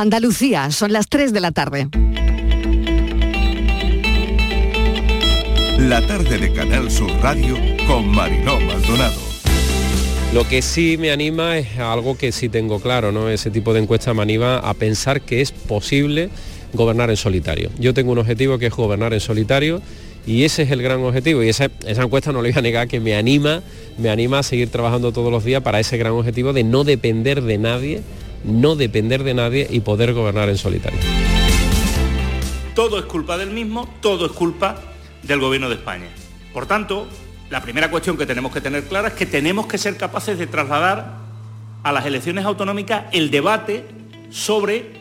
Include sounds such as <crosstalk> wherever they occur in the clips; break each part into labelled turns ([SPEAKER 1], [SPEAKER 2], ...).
[SPEAKER 1] Andalucía, son las 3 de la tarde.
[SPEAKER 2] La tarde de Canal Sur Radio con Mariló Maldonado.
[SPEAKER 3] Lo que sí me anima es algo que sí tengo claro, ¿no? Ese tipo de encuesta me anima a pensar que es posible gobernar en solitario. Yo tengo un objetivo que es gobernar en solitario y ese es el gran objetivo y esa, esa, encuesta no le voy a negar que me anima, me anima a seguir trabajando todos los días para ese gran objetivo de no depender de nadie, no depender de nadie y poder gobernar en solitario.
[SPEAKER 4] Todo es culpa del mismo, todo es culpa del Gobierno de España. Por tanto, la primera cuestión que tenemos que tener clara es que tenemos que ser capaces de trasladar a las elecciones autonómicas el debate sobre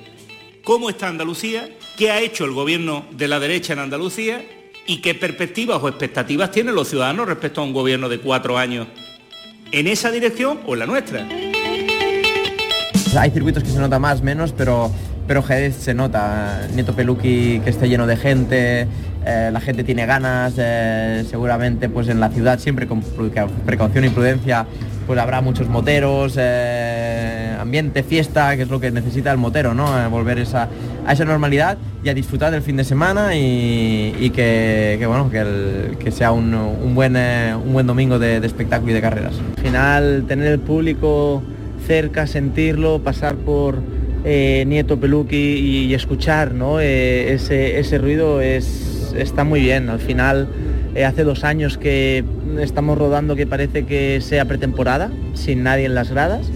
[SPEAKER 4] cómo está Andalucía, qué ha hecho el gobierno de la derecha en Andalucía y qué perspectivas o expectativas tienen los ciudadanos respecto a un gobierno de cuatro años en esa dirección o en la nuestra.
[SPEAKER 5] Hay circuitos que se nota más, menos, pero, pero Jerez se nota. Nieto Peluqui que esté lleno de gente, eh, la gente tiene ganas, eh, seguramente pues en la ciudad siempre con precaución y prudencia pues habrá muchos moteros, eh, ambiente, fiesta, que es lo que necesita el motero, ¿no? volver esa, a esa normalidad y a disfrutar del fin de semana y, que, bueno, que, sea un, buen, un buen domingo de, espectáculo y de carreras.
[SPEAKER 6] Al final, tener el público cerca, sentirlo, pasar por Nieto Peluqui y, escuchar ¿no? ese, ese ruido es está muy bien. Al final, eh, hace dos años que estamos rodando que parece que sea pretemporada, sin nadie en las gradas.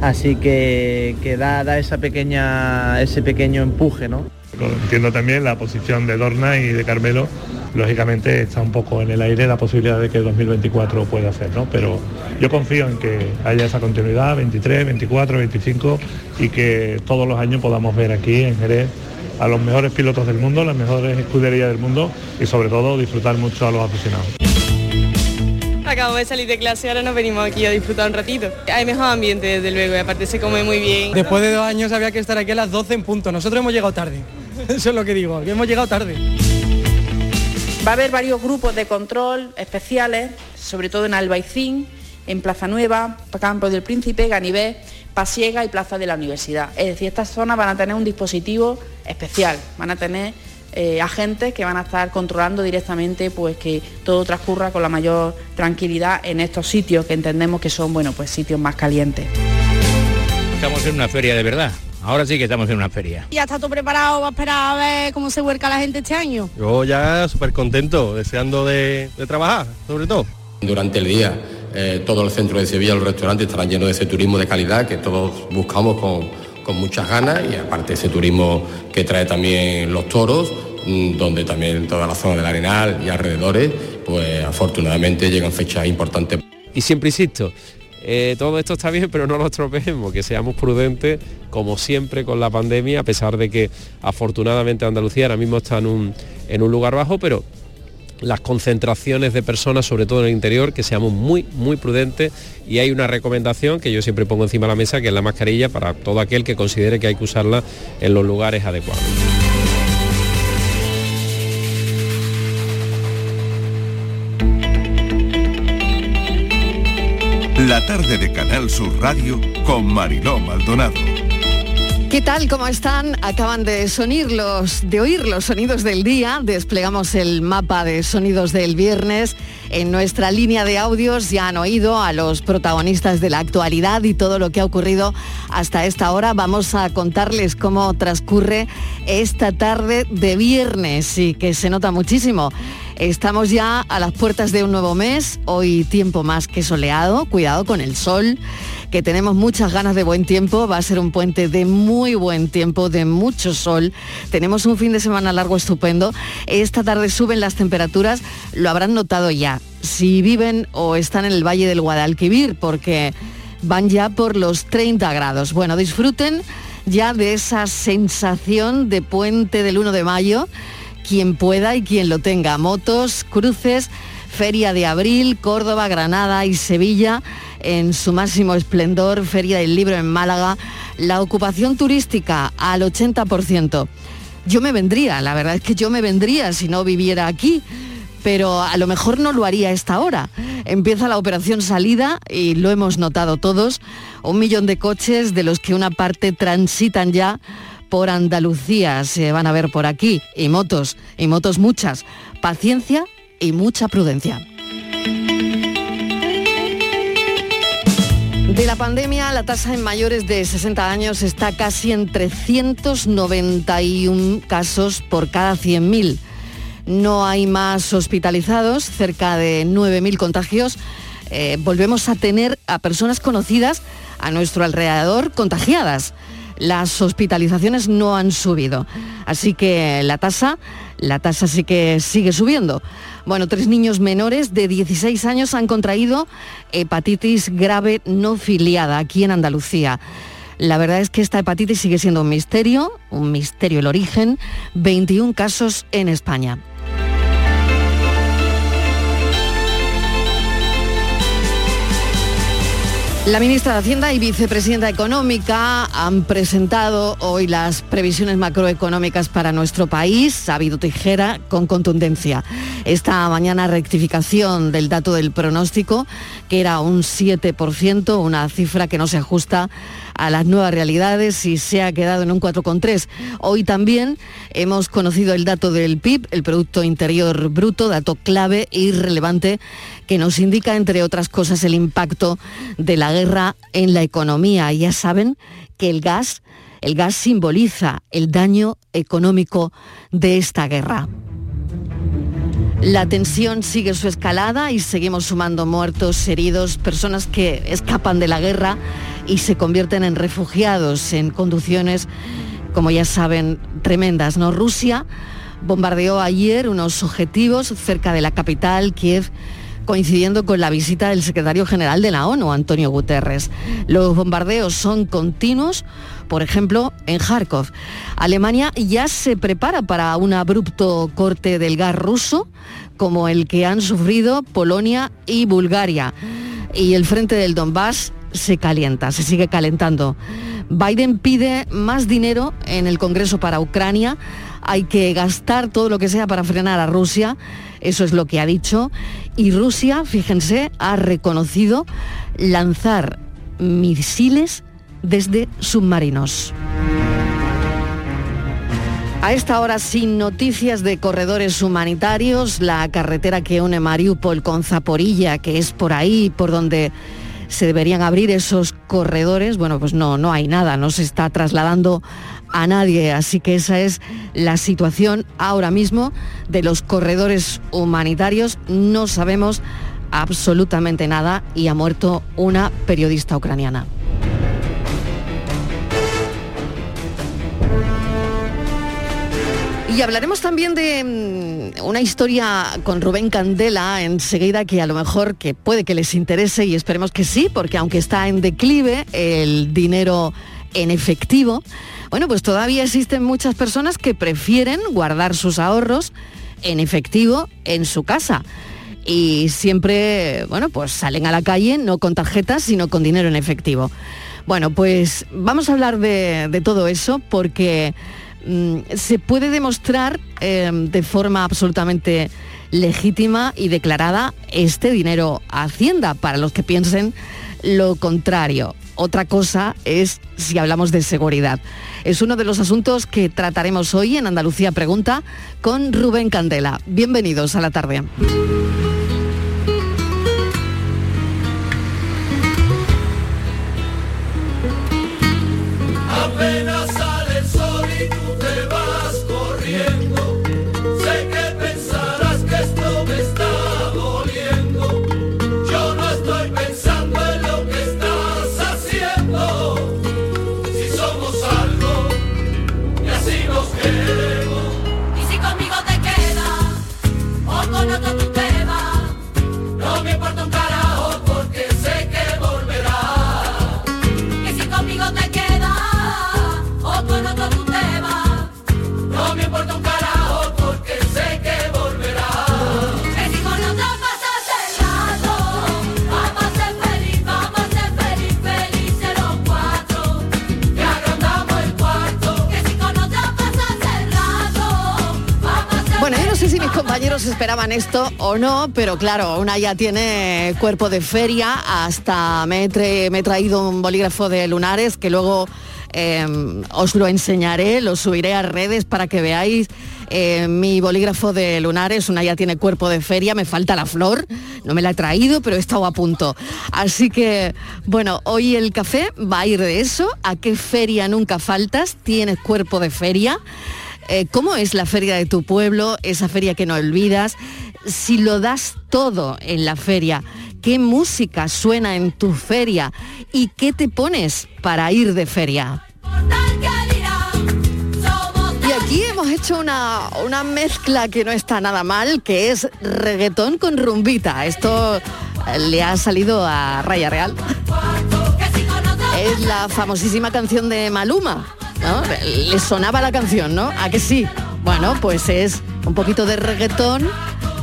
[SPEAKER 6] Así que, que da, da esa pequeña, ese pequeño empuje, ¿no?
[SPEAKER 7] Entiendo también la posición de Dorna y de Carmelo, lógicamente está un poco en el aire la posibilidad de que 2024 pueda hacer, ¿no? Pero yo confío en que haya esa continuidad, 23, 24, 25 y que todos los años podamos ver aquí en Jerez a los mejores pilotos del mundo, las mejores escuderías del mundo y sobre todo disfrutar mucho a los aficionados.
[SPEAKER 8] Acabo de salir de clase, ahora nos venimos aquí a disfrutar un ratito. Hay mejor ambiente, desde luego, y aparte se come muy bien.
[SPEAKER 9] Después de dos años había que estar aquí a las 12 en punto. Nosotros hemos llegado tarde. <laughs> Eso es lo que digo, que hemos llegado tarde.
[SPEAKER 10] Va a haber varios grupos de control especiales, sobre todo en Albaicín, en Plaza Nueva, Campo del Príncipe, Ganivé Pasiega y Plaza de la Universidad. Es decir, estas zonas van a tener un dispositivo especial, van a tener eh, agentes que van a estar controlando directamente pues que todo transcurra con la mayor tranquilidad en estos sitios que entendemos que son bueno pues sitios más calientes.
[SPEAKER 11] Estamos en una feria de verdad. Ahora sí que estamos en una feria.
[SPEAKER 12] ¿Ya está todo preparado? ¿Va a esperar a ver cómo se vuelca la gente este año?
[SPEAKER 13] Yo ya súper contento, deseando de trabajar, sobre todo.
[SPEAKER 14] Durante el día eh, todo el centro de Sevilla, los restaurantes estarán llenos de ese turismo de calidad que todos buscamos con, muchas ganas y aparte ese turismo que trae también los toros, mm, donde también toda la zona del Arenal y alrededores, pues afortunadamente llegan fechas importantes.
[SPEAKER 3] Y siempre insisto, eh, todo esto está bien, pero no lo estropeemos, que seamos prudentes, como siempre con la pandemia, a pesar de que afortunadamente Andalucía ahora mismo está en un, en un lugar bajo, pero las concentraciones de personas, sobre todo en el interior, que seamos muy, muy prudentes y hay una recomendación que yo siempre pongo encima de la mesa, que es la mascarilla para todo aquel que considere que hay que usarla en los lugares adecuados.
[SPEAKER 2] La tarde de Canal Sur Radio con Mariló Maldonado.
[SPEAKER 1] ¿Qué tal? ¿Cómo están? Acaban de, sonir los, de oír los sonidos del día. Desplegamos el mapa de sonidos del viernes. En nuestra línea de audios ya han oído a los protagonistas de la actualidad y todo lo que ha ocurrido hasta esta hora. Vamos a contarles cómo transcurre esta tarde de viernes y que se nota muchísimo. Estamos ya a las puertas de un nuevo mes, hoy tiempo más que soleado, cuidado con el sol que tenemos muchas ganas de buen tiempo, va a ser un puente de muy buen tiempo, de mucho sol. Tenemos un fin de semana largo estupendo. Esta tarde suben las temperaturas, lo habrán notado ya, si viven o están en el Valle del Guadalquivir, porque van ya por los 30 grados. Bueno, disfruten ya de esa sensación de puente del 1 de mayo, quien pueda y quien lo tenga. Motos, cruces, Feria de Abril, Córdoba, Granada y Sevilla en su máximo esplendor, Feria del Libro en Málaga, la ocupación turística al 80%. Yo me vendría, la verdad es que yo me vendría si no viviera aquí, pero a lo mejor no lo haría a esta hora. Empieza la operación salida y lo hemos notado todos, un millón de coches de los que una parte transitan ya por Andalucía se van a ver por aquí, y motos, y motos muchas. Paciencia y mucha prudencia. De la pandemia, la tasa en mayores de 60 años está casi en 391 casos por cada 100.000. No hay más hospitalizados, cerca de 9.000 contagios. Eh, volvemos a tener a personas conocidas a nuestro alrededor contagiadas. Las hospitalizaciones no han subido. Así que la tasa, la tasa sí que sigue subiendo. Bueno, tres niños menores de 16 años han contraído hepatitis grave no filiada aquí en Andalucía. La verdad es que esta hepatitis sigue siendo un misterio, un misterio el origen, 21 casos en España. La ministra de Hacienda y vicepresidenta económica han presentado hoy las previsiones macroeconómicas para nuestro país. Ha habido tijera con contundencia. Esta mañana rectificación del dato del pronóstico, que era un 7%, una cifra que no se ajusta a las nuevas realidades y se ha quedado en un 4,3. Hoy también hemos conocido el dato del PIB, el Producto Interior Bruto, dato clave e irrelevante que nos indica, entre otras cosas, el impacto de la guerra en la economía. Ya saben que el gas, el gas simboliza el daño económico de esta guerra. La tensión sigue su escalada y seguimos sumando muertos, heridos, personas que escapan de la guerra y se convierten en refugiados en conducciones, como ya saben, tremendas. ¿no? Rusia bombardeó ayer unos objetivos cerca de la capital, Kiev, coincidiendo con la visita del secretario general de la ONU, Antonio Guterres. Los bombardeos son continuos, por ejemplo, en Kharkov. Alemania ya se prepara para un abrupto corte del gas ruso, como el que han sufrido Polonia y Bulgaria. Y el frente del Donbass se calienta, se sigue calentando. Biden pide más dinero en el Congreso para Ucrania. Hay que gastar todo lo que sea para frenar a Rusia. Eso es lo que ha dicho. Y Rusia, fíjense, ha reconocido lanzar misiles desde submarinos. A esta hora sin noticias de corredores humanitarios, la carretera que une Mariupol con Zaporilla, que es por ahí por donde se deberían abrir esos corredores, bueno, pues no, no hay nada, no se está trasladando a nadie, así que esa es la situación ahora mismo de los corredores humanitarios, no sabemos absolutamente nada y ha muerto una periodista ucraniana. Y hablaremos también de mm, una historia con Rubén Candela enseguida que a lo mejor que puede que les interese y esperemos que sí, porque aunque está en declive el dinero en efectivo, bueno, pues todavía existen muchas personas que prefieren guardar sus ahorros en efectivo en su casa. Y siempre, bueno, pues salen a la calle no con tarjetas, sino con dinero en efectivo. Bueno, pues vamos a hablar de, de todo eso porque se puede demostrar em, de forma absolutamente legítima y declarada este dinero a Hacienda, para los que piensen lo contrario. Otra cosa es si hablamos de seguridad. Es uno de los asuntos que trataremos hoy en Andalucía Pregunta con Rubén Candela. Bienvenidos a la tarde. Esperaban esto o no, pero claro, una ya tiene cuerpo de feria, hasta me he, traído un bolígrafo de lunares que luego eh, os lo enseñaré, lo subiré a redes para que veáis eh, mi bolígrafo de lunares. Una ya tiene cuerpo de feria, me falta la flor, no me la he traído, pero he estado a punto. Así que, bueno, hoy el café va a ir de eso. ¿A qué feria nunca faltas? ¿Tienes cuerpo de feria? Eh, ¿Cómo es la feria de tu pueblo? Esa feria que no olvidas. Si lo das todo en la feria, ¿qué música suena en tu feria? ¿Y qué te pones para ir de feria? Y aquí hemos hecho una, una mezcla que no está nada mal, que es reggaetón con rumbita. Esto eh, le ha salido a Raya Real. Es la famosísima canción de Maluma. ¿No? Le sonaba la canción, ¿no? ¿A que sí? Bueno, pues es un poquito de reggaetón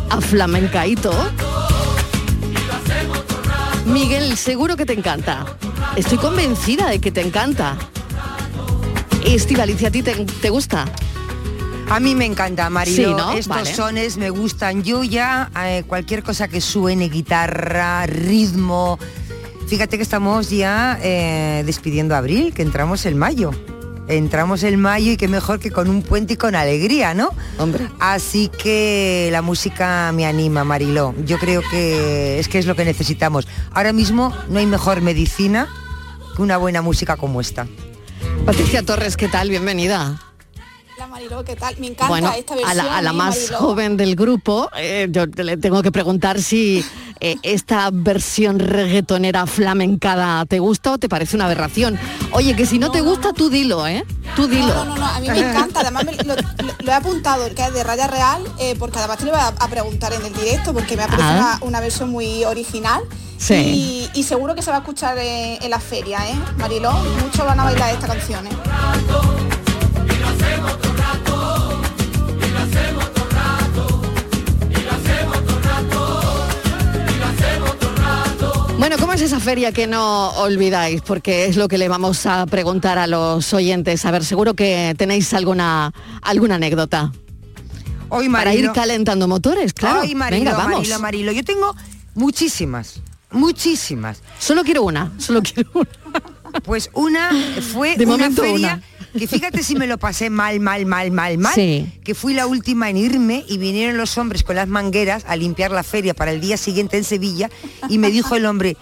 [SPEAKER 1] a flamencaíto. Miguel, seguro que te encanta. Estoy convencida de que te encanta. Estivalicia, ¿a ti te, te gusta?
[SPEAKER 15] A mí me encanta, Marilo.
[SPEAKER 1] Sí, ¿no?
[SPEAKER 15] Estos
[SPEAKER 1] Vale.
[SPEAKER 15] sones me gustan. Yo ya, eh, cualquier cosa que suene, guitarra, ritmo. Fíjate que estamos ya eh, despidiendo abril, que entramos en mayo. Entramos en mayo y qué mejor que con un puente y con alegría, ¿no?
[SPEAKER 1] Hombre.
[SPEAKER 15] Así que la música me anima, Mariló. Yo creo que es que es lo que necesitamos. Ahora mismo no hay mejor medicina que una buena música como esta.
[SPEAKER 1] Patricia Torres, ¿qué tal? Bienvenida.
[SPEAKER 12] Hola Mariló, ¿qué tal? Me encanta
[SPEAKER 1] Bueno,
[SPEAKER 12] esta
[SPEAKER 1] a
[SPEAKER 12] versión.
[SPEAKER 1] la, a la
[SPEAKER 12] ¿eh,
[SPEAKER 1] más
[SPEAKER 12] Mariló?
[SPEAKER 1] joven del grupo, eh, yo le tengo que preguntar si eh, esta versión reggaetonera flamencada te gusta o te parece una aberración. Oye, que si no, te gusta, tú dilo, ¿eh? Tú dilo.
[SPEAKER 12] No, no, no, a mí me encanta, además me- lo, he apuntado, el que es de Raya Real, eh, porque además te lo voy a, a preguntar en el directo, porque me ha parecido
[SPEAKER 1] Ah.
[SPEAKER 12] una, una versión muy original.
[SPEAKER 1] Sí.
[SPEAKER 12] Y, y seguro que se va a escuchar en la feria, ¿eh? Mariló, muchos van a bailar esta canción, ¿eh?
[SPEAKER 1] Bueno, ¿cómo es esa feria que no olvidáis? Porque es lo que le vamos a preguntar a los oyentes. A ver, seguro que tenéis alguna, alguna anécdota.
[SPEAKER 15] Hoy,
[SPEAKER 1] Para ir
[SPEAKER 15] Marilo-
[SPEAKER 1] calentando motores, claro.
[SPEAKER 15] Ay, Marilo,
[SPEAKER 1] Venga, vamos.
[SPEAKER 15] Marilo, Marilo. Yo tengo muchísimas, muchísimas.
[SPEAKER 1] Solo quiero una, solo quiero una.
[SPEAKER 15] Pues una fue
[SPEAKER 1] De
[SPEAKER 15] una
[SPEAKER 1] momento
[SPEAKER 15] feria
[SPEAKER 1] una.
[SPEAKER 15] Que fíjate si me lo pasé mal, mal, mal, mal, mal.
[SPEAKER 1] Sí.
[SPEAKER 15] Que fui la última en irme y vinieron los hombres con las mangueras a limpiar la feria para el día siguiente en Sevilla y me dijo el hombre,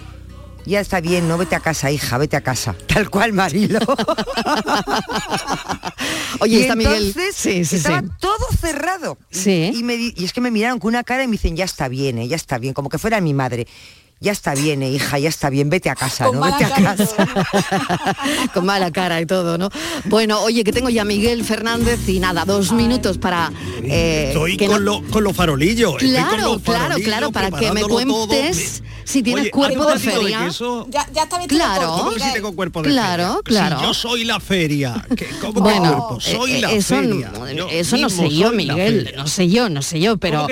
[SPEAKER 15] ya está bien, no vete a casa, hija, vete a casa. <laughs> Tal cual, Marilo. <laughs>
[SPEAKER 1] Oye,
[SPEAKER 15] Y
[SPEAKER 1] está Miguel.
[SPEAKER 15] entonces
[SPEAKER 1] Sí, sí,
[SPEAKER 15] estaba
[SPEAKER 1] sí.
[SPEAKER 15] todo cerrado. Me y es que me miraron con una cara y me dicen, ya está bien, eh, ya está bien, como que fuera mi madre. Ya está bien, eh, hija, ya está bien, vete a casa,
[SPEAKER 12] Con
[SPEAKER 15] ¿no? Vete a casa. <laughs>
[SPEAKER 1] Con mala cara y todo, ¿no? Bueno, oye, que tengo ya a Miguel Fernández y nada, dos minutos para eh,
[SPEAKER 13] Estoy
[SPEAKER 1] que
[SPEAKER 13] con,
[SPEAKER 1] no-
[SPEAKER 13] lo- con los farolillos. estoy con
[SPEAKER 1] Claro,
[SPEAKER 13] los
[SPEAKER 1] claro,
[SPEAKER 13] farolillos,
[SPEAKER 1] claro, para que me
[SPEAKER 13] todo.
[SPEAKER 1] cuentes si tienes
[SPEAKER 13] Oye,
[SPEAKER 1] cuerpo
[SPEAKER 13] ¿hay
[SPEAKER 1] de feria.
[SPEAKER 13] queso?
[SPEAKER 12] Ya, ya está
[SPEAKER 1] Claro.
[SPEAKER 12] corto,
[SPEAKER 13] ¿Cómo que si tengo cuerpo de
[SPEAKER 1] Claro,
[SPEAKER 13] feria?
[SPEAKER 1] claro.
[SPEAKER 13] Si yo soy la feria. ¿qué- ¿Cómo
[SPEAKER 1] Bueno,
[SPEAKER 13] que cuerpo? Soy
[SPEAKER 1] eh,
[SPEAKER 13] la
[SPEAKER 1] eso,
[SPEAKER 13] feria.
[SPEAKER 1] eso no sé yo, Miguel, no sé yo, no sé yo, pero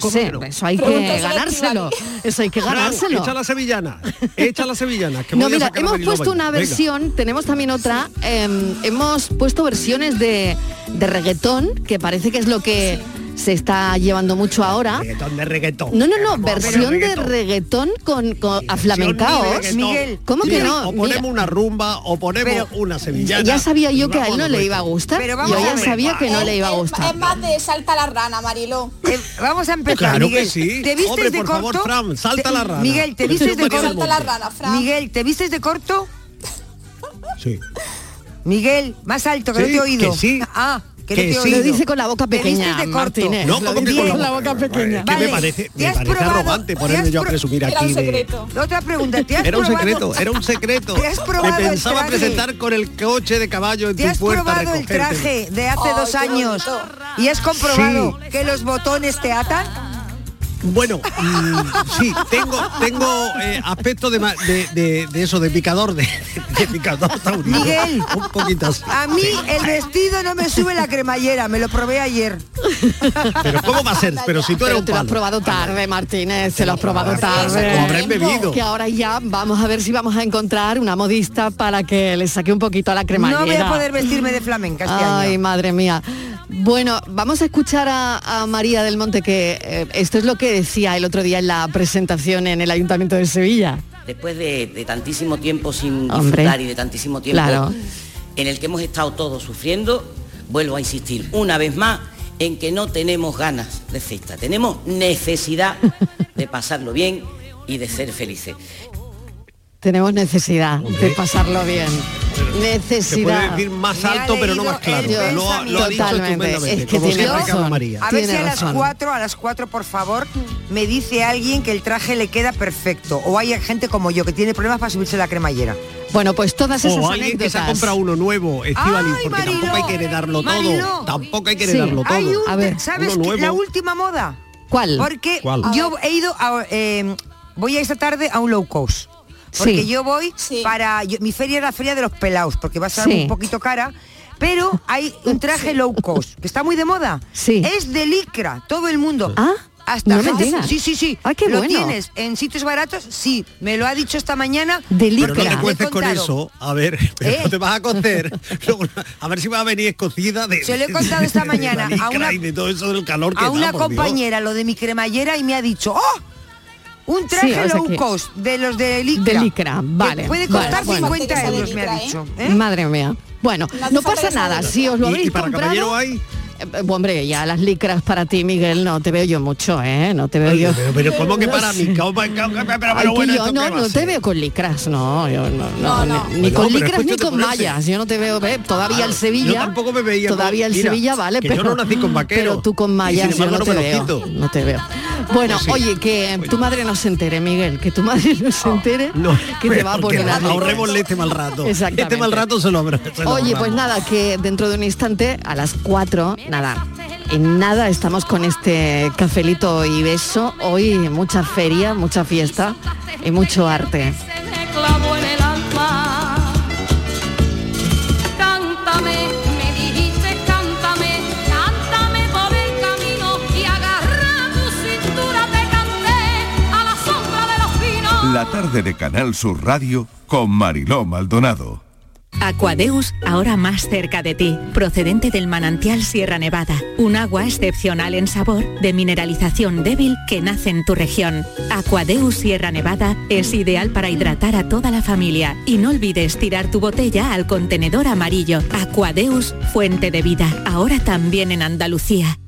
[SPEAKER 13] ¿Cómo que no?
[SPEAKER 1] no
[SPEAKER 13] ¿Cómo
[SPEAKER 1] sé,
[SPEAKER 13] que no?
[SPEAKER 1] eso hay que ganárselo, eso hay que ganárselo.
[SPEAKER 13] Echa la sevillana. Echa la sevillana. Que
[SPEAKER 1] No, mira, hemos puesto una
[SPEAKER 13] Venga.
[SPEAKER 1] versión, tenemos también otra, eh, hemos puesto versiones de, de reggaetón, que parece que es lo que se está llevando mucho ahora.
[SPEAKER 13] Reggaetón de reggaetón.
[SPEAKER 1] No, no, no,
[SPEAKER 13] Pero
[SPEAKER 1] versión de
[SPEAKER 13] reggaetón.
[SPEAKER 1] con, con aflamencaos.
[SPEAKER 15] Miguel,
[SPEAKER 1] ¿Cómo que no?
[SPEAKER 13] O ponemos
[SPEAKER 1] Mira.
[SPEAKER 13] una rumba o ponemos
[SPEAKER 15] Pero-
[SPEAKER 13] una sevillana.
[SPEAKER 1] Ya sabía yo que a él no le iba a gustar.
[SPEAKER 15] Pero vamos
[SPEAKER 1] yo ya sabía que no le iba a gustar.
[SPEAKER 12] Es más de salta la rana, Mariló.
[SPEAKER 15] Eh, vamos a empezar,
[SPEAKER 13] Claro
[SPEAKER 15] Miguel.
[SPEAKER 13] que sí.
[SPEAKER 15] ¿Te vistes
[SPEAKER 13] Hombre,
[SPEAKER 15] de
[SPEAKER 13] por
[SPEAKER 15] corto?
[SPEAKER 13] favor, Fran, salta
[SPEAKER 15] Te-
[SPEAKER 13] la rana.
[SPEAKER 15] Miguel, ¿te vistes de corto?
[SPEAKER 12] Salta la rana, Fran.
[SPEAKER 15] Miguel, ¿te vistes de corto?
[SPEAKER 13] Sí.
[SPEAKER 15] Miguel, más alto, que
[SPEAKER 13] Sí,
[SPEAKER 15] no te he oído.
[SPEAKER 13] que sí.
[SPEAKER 15] Ah, que,
[SPEAKER 13] sí.
[SPEAKER 1] Lo dice con la boca
[SPEAKER 15] ¿Te vistes
[SPEAKER 1] pequeña,
[SPEAKER 15] de corto?
[SPEAKER 13] No,
[SPEAKER 1] Lo
[SPEAKER 13] como que
[SPEAKER 1] dice
[SPEAKER 13] con
[SPEAKER 1] con
[SPEAKER 13] la
[SPEAKER 1] boca pequeña.
[SPEAKER 15] Vale,
[SPEAKER 13] me parece,
[SPEAKER 15] ¿te
[SPEAKER 13] me
[SPEAKER 15] has
[SPEAKER 13] parece
[SPEAKER 15] probado-
[SPEAKER 13] arrogante
[SPEAKER 15] te
[SPEAKER 13] ponerme yo a presumir
[SPEAKER 12] Era
[SPEAKER 13] aquí
[SPEAKER 12] un
[SPEAKER 13] de...
[SPEAKER 12] secreto.
[SPEAKER 15] Otra pregunta, ¿te has
[SPEAKER 13] Era un secreto, <laughs> era un secreto.
[SPEAKER 15] ¿Te has probado
[SPEAKER 13] Me
[SPEAKER 15] el
[SPEAKER 13] pensaba
[SPEAKER 15] traje?
[SPEAKER 13] presentar con el coche de caballo en
[SPEAKER 15] ¿Te
[SPEAKER 13] tu
[SPEAKER 15] has
[SPEAKER 13] puerta
[SPEAKER 15] probado el traje de hace
[SPEAKER 12] Ay,
[SPEAKER 15] dos años y has comprobado que los botones te atan?
[SPEAKER 13] Bueno, mm, sí, tengo tengo eh, aspecto de, de, de- de eso, de picador, de, de picador taurino.
[SPEAKER 15] Miguel.
[SPEAKER 13] Un poquito así.
[SPEAKER 15] A mí el vestido no me sube la cremallera, me lo probé ayer.
[SPEAKER 13] Pero ¿cómo va a ser? Pero si tú eres
[SPEAKER 1] Pero
[SPEAKER 13] un
[SPEAKER 1] te lo has probado tarde, Martínez, se lo has probado
[SPEAKER 13] Como
[SPEAKER 1] tarde.
[SPEAKER 13] habrán bebido.
[SPEAKER 1] Que ahora ya vamos a ver si vamos a encontrar una modista para que le saque un poquito a la cremallera.
[SPEAKER 15] No voy a poder vestirme de flamenca este
[SPEAKER 1] Ay,
[SPEAKER 15] año.
[SPEAKER 1] madre mía. Bueno, vamos a escuchar a, a María del Monte, que eh, esto es lo que decía el otro día en la presentación en el Ayuntamiento de Sevilla.
[SPEAKER 16] Después de, de tantísimo tiempo sin
[SPEAKER 1] Hombre,
[SPEAKER 16] disfrutar y de tantísimo tiempo
[SPEAKER 1] claro.
[SPEAKER 16] en el que hemos estado todos sufriendo, vuelvo a insistir una vez más en que no tenemos ganas de fiesta, tenemos necesidad de pasarlo bien y de ser felices.
[SPEAKER 1] Tenemos necesidad de pasarlo bien. Necesidad.
[SPEAKER 13] Se puede decir más alto, pero no más claro.
[SPEAKER 1] Yo-
[SPEAKER 13] Lo ha, lo ha dicho.
[SPEAKER 1] Es que
[SPEAKER 13] como
[SPEAKER 1] tiene
[SPEAKER 13] siempre,
[SPEAKER 1] razón.
[SPEAKER 13] María.
[SPEAKER 15] A ver si a las
[SPEAKER 1] razón.
[SPEAKER 15] 4, a las 4, por favor, me dice alguien que el traje le queda perfecto. O hay gente como yo que tiene problemas para subirse la cremallera.
[SPEAKER 1] Bueno, pues todas esas
[SPEAKER 13] O alguien que se ha comprado uno nuevo, Estivali, porque tampoco hay que heredarlo todo. Tampoco hay que
[SPEAKER 1] Sí.
[SPEAKER 13] heredarlo todo.
[SPEAKER 15] Hay un,
[SPEAKER 1] A ver,
[SPEAKER 15] ¿sabes
[SPEAKER 13] uno nuevo.
[SPEAKER 15] La última moda.
[SPEAKER 1] ¿Cuál?
[SPEAKER 15] Porque
[SPEAKER 13] ¿Cuál?
[SPEAKER 15] yo he ido a, eh, voy a esta tarde a un low cost. Porque
[SPEAKER 1] Sí.
[SPEAKER 15] yo voy
[SPEAKER 12] Sí.
[SPEAKER 15] para yo- mi feria es la feria de los pelados, porque va a ser
[SPEAKER 1] Sí.
[SPEAKER 15] un poquito cara. Pero hay un <laughs> traje low cost que está muy de moda.
[SPEAKER 1] Sí.
[SPEAKER 15] Es de licra, todo el mundo.
[SPEAKER 1] Ah,
[SPEAKER 15] Hasta
[SPEAKER 1] no
[SPEAKER 15] gente-. Sí, sí, sí.
[SPEAKER 1] Ay, qué
[SPEAKER 15] ¿Lo
[SPEAKER 1] bueno.
[SPEAKER 15] tienes en sitios baratos? Sí. Me lo ha dicho esta mañana.
[SPEAKER 1] De
[SPEAKER 13] Pero no te cuentes con eso. A ver, <laughs> pero
[SPEAKER 15] ¿Eh?
[SPEAKER 13] no te vas a cocer. <laughs> A ver si va a venir escocida de.
[SPEAKER 15] Se lo he contado esta
[SPEAKER 13] de la
[SPEAKER 15] mañana a una-
[SPEAKER 13] y de todo eso del calor que
[SPEAKER 15] a
[SPEAKER 13] da,
[SPEAKER 15] una
[SPEAKER 13] Dios.
[SPEAKER 15] compañera lo de mi cremallera y me ha dicho, ¡oh! Un traje
[SPEAKER 1] Sí, o sea
[SPEAKER 15] low
[SPEAKER 1] que-
[SPEAKER 15] cost de los de licra.
[SPEAKER 1] De licra,
[SPEAKER 15] que
[SPEAKER 1] vale,
[SPEAKER 15] Puede costar
[SPEAKER 1] bueno.
[SPEAKER 15] 50
[SPEAKER 12] Bastante que
[SPEAKER 15] euros, me ha
[SPEAKER 12] licra,
[SPEAKER 15] dicho.
[SPEAKER 12] ¿eh?
[SPEAKER 15] ¿eh?
[SPEAKER 1] Madre mía. Bueno,
[SPEAKER 12] No
[SPEAKER 1] pasa nada. Si os lo
[SPEAKER 13] ¿Y-
[SPEAKER 1] habéis
[SPEAKER 13] y para
[SPEAKER 1] comprado.
[SPEAKER 13] caballero hay?
[SPEAKER 1] Eh, eh, hombre, ya las licras para ti, Miguel, no te veo yo mucho, ¿eh? No te veo yo.
[SPEAKER 13] Pero, pero ¿cómo que <laughs> para mí? ¿Cómo- cómo- cómo- pero, pero bueno,
[SPEAKER 1] yo
[SPEAKER 13] ¿esto
[SPEAKER 1] no, no te veo con licras, no, yo no,
[SPEAKER 12] No,
[SPEAKER 1] no,
[SPEAKER 12] no.
[SPEAKER 1] ni, con
[SPEAKER 13] pero
[SPEAKER 1] licras ni con mallas, yo no te veo, ve, todavía el Sevilla,
[SPEAKER 13] Yo tampoco me veía
[SPEAKER 1] todavía
[SPEAKER 13] con-
[SPEAKER 1] el
[SPEAKER 13] mira,
[SPEAKER 1] Sevilla, vale,
[SPEAKER 13] que yo
[SPEAKER 1] pero
[SPEAKER 13] no nací con vaquero.
[SPEAKER 1] pero tú con
[SPEAKER 13] Y
[SPEAKER 1] mallas yo te veo, no te veo. Bueno,
[SPEAKER 13] Pues sí.
[SPEAKER 1] oye, que tu madre no se entere, Miguel, que tu madre no se entere,
[SPEAKER 13] No,
[SPEAKER 1] que te va a poner
[SPEAKER 13] ahorrémosle este mal rato.
[SPEAKER 1] Exactamente.
[SPEAKER 13] Este mal rato se lo habrá. se lo
[SPEAKER 1] Oye, pues nada, que dentro de un instante, a las 4, nada, en nada estamos con este cafelito y beso. Hoy mucha feria, mucha fiesta y mucho arte.
[SPEAKER 17] La
[SPEAKER 2] tarde de Canal Sur Radio con Mariló Maldonado.
[SPEAKER 6] Aquadeus, ahora más cerca de ti, procedente del manantial Sierra Nevada, un agua excepcional en sabor, de mineralización débil que nace en tu región. Aquadeus Sierra Nevada es ideal para hidratar a toda la familia y no olvides tirar tu botella al contenedor amarillo. Aquadeus, fuente de vida, ahora también en Andalucía.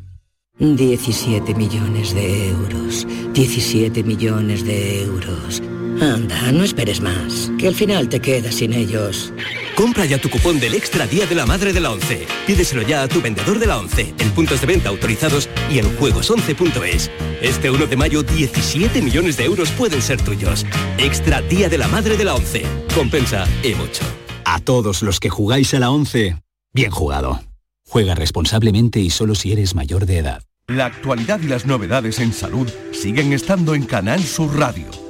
[SPEAKER 18] 17 millones de euros. 17 millones de euros. Anda, no esperes más, que al final te quedas sin ellos.
[SPEAKER 19] Compra ya tu cupón del Extra Día de la Madre de la ONCE. Pídeselo ya a tu vendedor de la ONCE, en puntos de venta autorizados y en juegos11.es. Este 1 de mayo, 17 millones de euros pueden ser tuyos. Extra Día de la Madre de la ONCE. Compensa y mucho.
[SPEAKER 20] A todos los que jugáis a la 11, bien jugado. Juega responsablemente y solo si eres mayor de edad.
[SPEAKER 2] La actualidad y las novedades en salud siguen estando en Canal Sur Radio.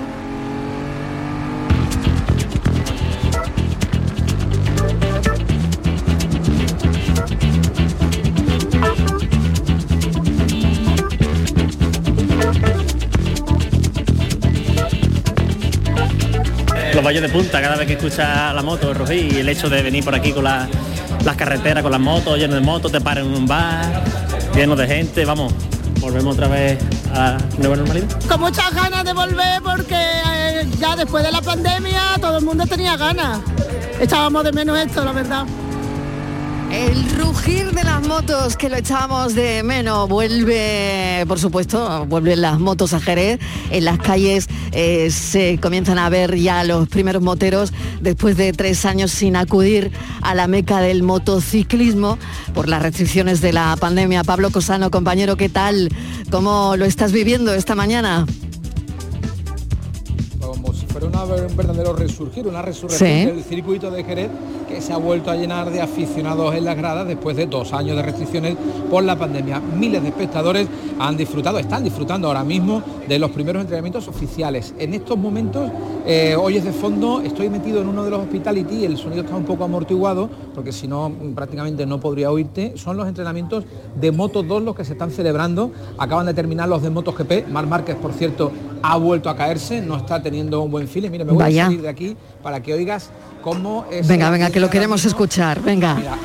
[SPEAKER 21] Los de punta, cada vez que escucha la moto, Rojí, y el hecho de venir por aquí con la- las carreteras, con las motos, lleno de motos, te paran en un bar, lleno de gente, vamos, volvemos otra vez a nueva normalidad.
[SPEAKER 22] Con muchas ganas de volver porque eh, ya después de la pandemia todo el mundo tenía ganas. Echábamos de menos esto, la verdad.
[SPEAKER 1] El rugir de las motos que lo echábamos de menos vuelve, por supuesto, vuelven las motos a Jerez. En las calles eh, se comienzan a ver ya los primeros moteros después de tres años sin acudir a la meca del motociclismo por las restricciones de la pandemia. Pablo Cosano, compañero, ¿qué tal? ¿Cómo lo estás viviendo esta mañana?
[SPEAKER 23] como si fuera una- un verdadero resurgir, una resurrección
[SPEAKER 1] Sí.
[SPEAKER 23] del circuito de Jerez que se ha vuelto a llenar de aficionados en las gradas después de dos años de restricciones por la pandemia. Miles de espectadores han disfrutado, están disfrutando ahora mismo de los primeros entrenamientos oficiales. En estos momentos Eh, oyes de fondo, estoy metido en uno de los hospitality, el sonido está un poco amortiguado, porque si no mm, prácticamente no podría oírte. Son los entrenamientos de Moto 2 los que se están celebrando. Acaban de terminar los de MotoGP. Mar Márquez, por cierto, ha vuelto a caerse, no está teniendo un buen feeling. Mire, me voy
[SPEAKER 1] Vaya.
[SPEAKER 23] a salir de aquí para que oigas cómo es.
[SPEAKER 1] Venga, venga, que lo queremos escuchar. Venga.
[SPEAKER 23] Mira.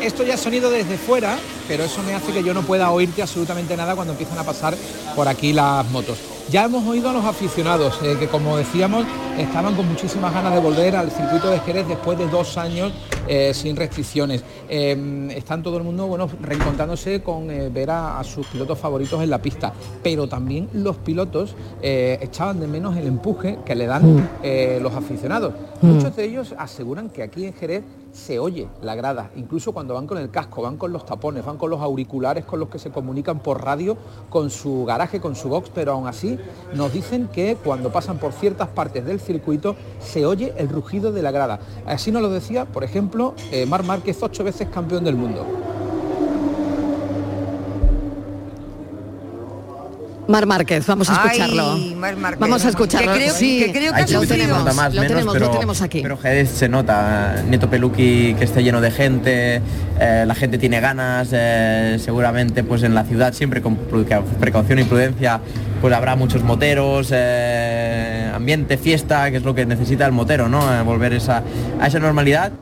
[SPEAKER 23] Esto ya es sonido desde fuera, pero eso me hace que yo no pueda oírte absolutamente nada cuando empiezan a pasar por aquí las motos. Ya hemos oído a los aficionados, eh, que como decíamos, estaban con muchísimas ganas de volver al circuito de Jerez después de dos años eh, sin restricciones. Eh, están todo el mundo bueno, reencontrándose con eh, ver a, a sus pilotos favoritos en la pista, pero también los pilotos eh, echaban de menos el empuje que le dan eh, los aficionados. Muchos de ellos aseguran que aquí en Jerez se oye la grada, incluso cuando van con el casco, van con los tapones, van con los auriculares con los que se comunican por radio con su garaje, con su box, pero aún así nos dicen que cuando pasan por ciertas partes del circuito se oye el rugido de la grada. Así nos lo decía, por ejemplo, eh, Mar Márquez, ocho veces campeón del mundo.
[SPEAKER 1] Mar Márquez, vamos a
[SPEAKER 15] Ay,
[SPEAKER 1] escucharlo.
[SPEAKER 15] Mar Márquez.
[SPEAKER 1] Vamos a escucharlo.
[SPEAKER 15] Que creo-
[SPEAKER 1] sí,
[SPEAKER 15] que creo que ha
[SPEAKER 1] lo tenemos,
[SPEAKER 24] nota más,
[SPEAKER 1] lo
[SPEAKER 24] menos,
[SPEAKER 1] tenemos, lo
[SPEAKER 24] pero,
[SPEAKER 1] tenemos aquí.
[SPEAKER 24] pero Jerez se nota, Neto Peluqui que esté lleno de gente, eh, la gente tiene ganas, eh, seguramente pues en la ciudad siempre con precaución y prudencia pues habrá muchos moteros, eh, ambiente, fiesta, que es lo que necesita el motero, ¿no? Eh, volver esa, a esa normalidad.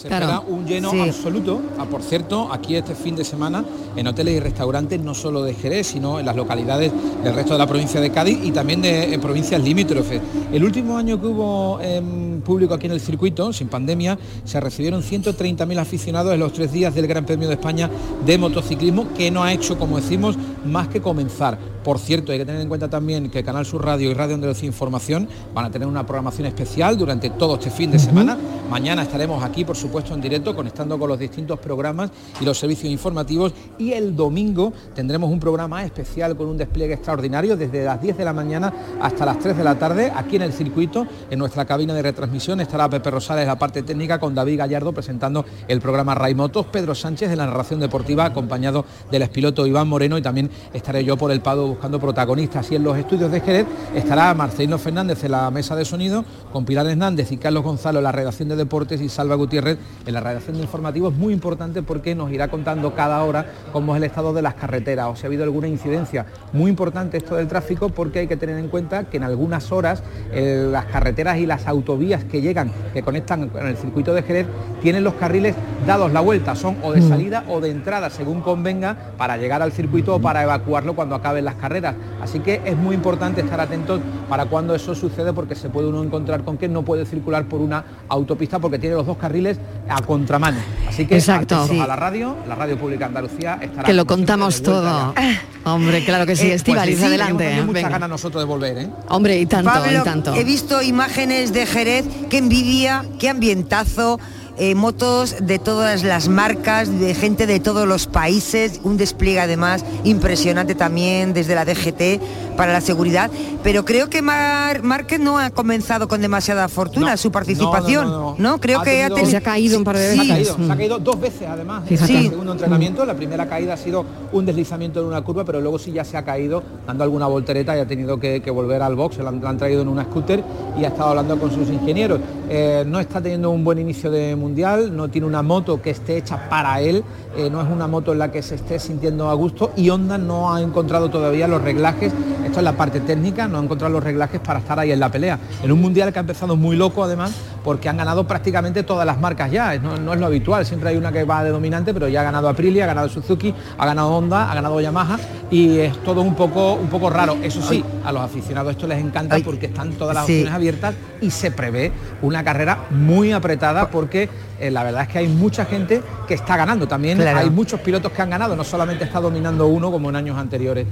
[SPEAKER 23] Se
[SPEAKER 24] Claro.
[SPEAKER 23] espera un lleno
[SPEAKER 24] Sí.
[SPEAKER 23] absoluto. Ah, por cierto, aquí este fin de semana en hoteles y restaurantes no solo de Jerez, sino en las localidades del resto de la provincia de Cádiz y también de eh, provincias limítrofes. El último año que hubo em, público aquí en el circuito, sin pandemia, se recibieron 130.000 aficionados en los tres días del Gran Premio de España de motociclismo, que no ha hecho, como decimos, más que comenzar. Por cierto, hay que tener en cuenta también que Canal Sur Radio y Radio Andalucía Información van a tener una programación especial durante todo este fin de semana. Mañana estaremos aquí, por supuesto, en directo, conectando con los distintos programas y los servicios informativos. Y el domingo tendremos un programa especial con un despliegue extraordinario desde las 10 de la mañana hasta las 3 de la tarde, aquí en el circuito, en nuestra cabina de retransmisión. Estará Pepe Rosales, la parte técnica, con David Gallardo presentando el programa Ray Motos, Pedro Sánchez de la narración deportiva, acompañado del expiloto Iván Moreno y también estaré yo por el Pado buscando protagonistas. Y en los estudios de Jerez estará Marcelino Fernández en la mesa de sonido, con Pilar Hernández y Carlos Gonzalo en la redacción de deportes y Salva Gutiérrez en la redacción de informativos. Muy importante porque nos irá contando cada hora cómo es el estado de las carreteras o si ha habido alguna incidencia. Muy importante esto del tráfico porque hay que tener en cuenta que en algunas horas eh, las carreteras y las autovías que llegan, que conectan con el circuito de Jerez, tienen los carriles dados la vuelta, son o de
[SPEAKER 1] Mm.
[SPEAKER 23] salida o de entrada, según convenga, para llegar al circuito o para evacuarlo cuando acaben las carreras. Así que es muy importante estar atentos para cuando eso sucede porque se puede uno encontrar con que no puede circular por una autopista porque tiene los dos carriles a contramano. Así que
[SPEAKER 1] Exacto. Sí.
[SPEAKER 23] a la radio, la radio pública Andalucía estará
[SPEAKER 1] Que lo contamos todo.
[SPEAKER 23] ya.
[SPEAKER 1] Hombre, claro que sí,
[SPEAKER 23] Eh, pues
[SPEAKER 1] Estivaliz,
[SPEAKER 23] sí,
[SPEAKER 1] adelante. venga.
[SPEAKER 23] ganas nosotros de volver, ¿eh?
[SPEAKER 1] Hombre, y tanto,
[SPEAKER 15] Pablo,
[SPEAKER 1] y tanto.
[SPEAKER 15] he visto imágenes de Jerez, qué envidia, qué ambientazo, eh, motos de todas las marcas, de gente de todos los países, un despliegue además impresionante también desde la DGT para la seguridad, pero creo que Mar Márquez no ha comenzado con demasiada fortuna su participación, ¿no?
[SPEAKER 23] No, no, no.
[SPEAKER 15] Creo
[SPEAKER 23] Ha
[SPEAKER 15] que ha
[SPEAKER 23] tenido-.
[SPEAKER 1] Se ha caído un par de
[SPEAKER 23] Se ha
[SPEAKER 1] veces.
[SPEAKER 23] caído, se ha
[SPEAKER 1] Mm.
[SPEAKER 23] caído dos veces además en el
[SPEAKER 1] Sí.
[SPEAKER 23] segundo entrenamiento. La primera caída ha sido un deslizamiento en una curva, pero luego sí ya se ha caído dando alguna voltereta y ha tenido que, que volver al box. Se la han, la han traído en una scooter y ha estado hablando con sus ingenieros. Eh, no está teniendo un buen inicio de mundial, no tiene una moto que esté hecha para él, eh, no es una moto en la que se esté sintiendo a gusto y Honda no ha encontrado todavía los reglajes. Esto es la parte técnica, no ha encontrado los reglajes para estar ahí en la pelea. En un mundial que ha empezado muy loco además, porque han ganado prácticamente todas las marcas ya, no, no es lo habitual, siempre hay una que va de dominante, pero ya ha ganado Aprilia, ha ganado Suzuki, ha ganado Honda, ha ganado Yamaha y es todo un poco, un poco raro. Eso sí, a los aficionados esto les encanta porque están todas las opciones abiertas y se prevé una carrera muy apretada porque eh, la verdad es que hay mucha gente que está ganando. También
[SPEAKER 15] Claro.
[SPEAKER 23] hay muchos pilotos que han ganado, no solamente está dominando uno como en años anteriores.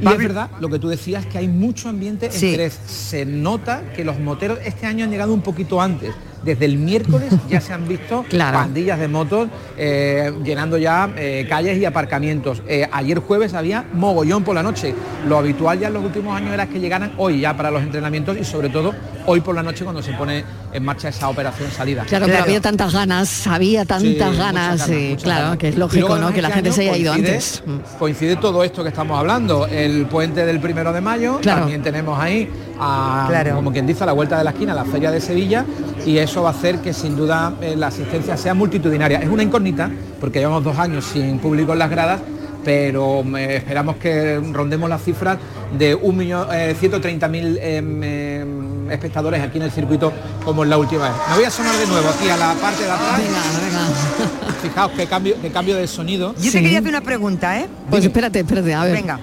[SPEAKER 23] Y es verdad, lo que tú decías, que hay mucho ambiente en
[SPEAKER 15] Sí.
[SPEAKER 23] Jerez. Se nota que los moteros este año han llegado un poquito antes desde el miércoles ya se han visto <laughs>
[SPEAKER 1] Claro.
[SPEAKER 23] pandillas de motos eh, llenando ya eh, calles y aparcamientos. Ayer jueves había mogollón por la noche. Lo habitual ya en los últimos años era que llegaran hoy ya para los entrenamientos y sobre todo hoy por la noche cuando se pone en marcha esa operación salida.
[SPEAKER 1] Claro, pero había tantas ganas, había tantas
[SPEAKER 23] Sí,
[SPEAKER 1] ganas,
[SPEAKER 23] ganas,
[SPEAKER 1] claro,
[SPEAKER 23] ganas.
[SPEAKER 1] que es lógico,
[SPEAKER 23] luego,
[SPEAKER 1] ¿no? Que la
[SPEAKER 23] este
[SPEAKER 1] gente se haya ido
[SPEAKER 23] coincide-
[SPEAKER 1] antes.
[SPEAKER 23] Coincide todo esto que estamos hablando, el puente del primero de mayo,
[SPEAKER 1] Claro.
[SPEAKER 23] también tenemos ahí, a,
[SPEAKER 15] Claro.
[SPEAKER 23] como quien dice, a la vuelta de la esquina, la Feria de Sevilla, y eso va a hacer que sin duda eh, la asistencia sea multitudinaria. Es una incógnita, porque llevamos dos años sin público en las gradas, pero eh, esperamos que rondemos las cifras de 1.130.000 em, em, espectadores aquí en el circuito como en la última vez. Me voy a sonar de nuevo aquí a la parte de atrás. Fijaos qué cambio, qué cambio de sonido.
[SPEAKER 15] Yo te quería hacer una pregunta, ¿eh?
[SPEAKER 1] Pues espérate, espérate, a ver.
[SPEAKER 15] Venga.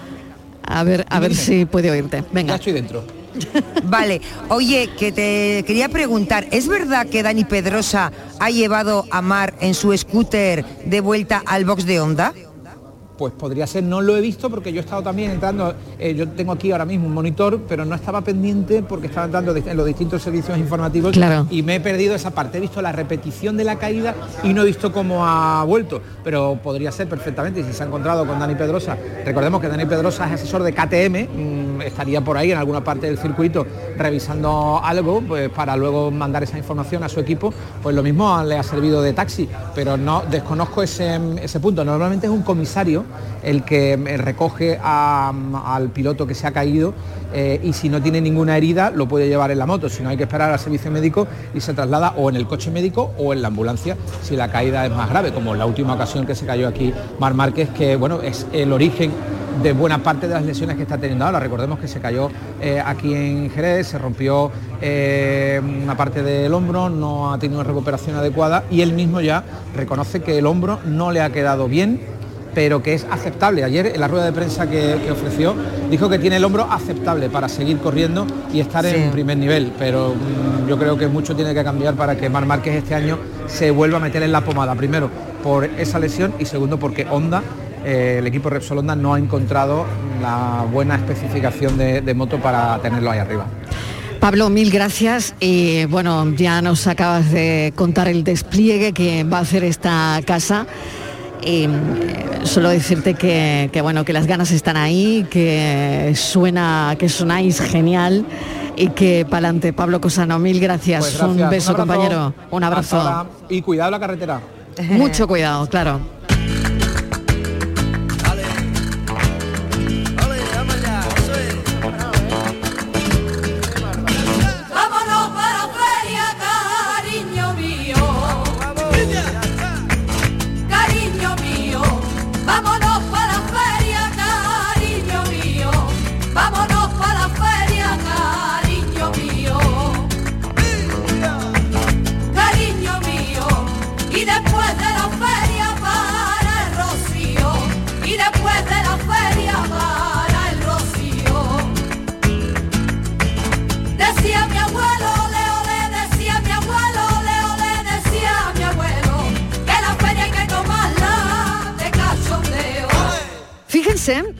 [SPEAKER 1] A ver, a ver si puede oírte. Venga.
[SPEAKER 23] Ya estoy dentro. <laughs>
[SPEAKER 15] Vale, oye, que te quería preguntar, ¿es verdad que Dani Pedrosa ha llevado a Mar en su scooter de vuelta al box de Honda?
[SPEAKER 23] Pues podría ser, no lo he visto porque yo he estado también entrando, eh, yo tengo aquí ahora mismo un monitor, pero no estaba pendiente porque estaba entrando en los distintos servicios informativos
[SPEAKER 1] Claro.
[SPEAKER 23] y me he perdido esa parte. He visto la repetición de la caída y no he visto cómo ha vuelto, pero podría ser perfectamente y si se ha encontrado con Dani Pedrosa. Recordemos que Dani Pedrosa es asesor de KTM, mm, estaría por ahí en alguna parte del circuito revisando algo, pues para luego mandar esa información a su equipo, pues lo mismo le ha servido de taxi, pero no desconozco ese, ese punto. Normalmente es un comisario el que recoge al piloto que se ha caído eh, y si no tiene ninguna herida lo puede llevar en la moto, si no hay que esperar al servicio médico y se traslada o en el coche médico o en la ambulancia si la caída es más grave, como la última ocasión que se cayó aquí Mar Márquez, que bueno, es el origen de buena parte de las lesiones que está teniendo ahora. Recordemos que se cayó eh, aquí en Jerez, se rompió eh, una parte del hombro, no ha tenido una recuperación adecuada y él mismo ya reconoce que el hombro no le ha quedado bien pero que es aceptable. Ayer en la rueda de prensa que, que ofreció dijo que tiene el hombro aceptable para seguir corriendo y estar
[SPEAKER 15] Sí.
[SPEAKER 23] en primer nivel, pero mm, yo creo que mucho tiene que cambiar para que Mar Márquez este año se vuelva a meter en la pomada, primero por esa lesión y segundo porque Honda, eh, el equipo Repsol Honda no ha encontrado la buena especificación de, de moto para tenerlo ahí arriba.
[SPEAKER 1] Pablo, mil gracias. Y bueno, ya nos acabas de contar el despliegue que va a hacer esta casa. Y, eh, solo decirte que, que, bueno, que las ganas están ahí, que suena, que sonáis genial y que para adelante, Pablo Cosano, mil gracias.
[SPEAKER 23] Pues gracias.
[SPEAKER 1] Un beso, compañero. Un abrazo.
[SPEAKER 23] Y cuidado la carretera. <laughs> <laughs>
[SPEAKER 1] Mucho cuidado, claro.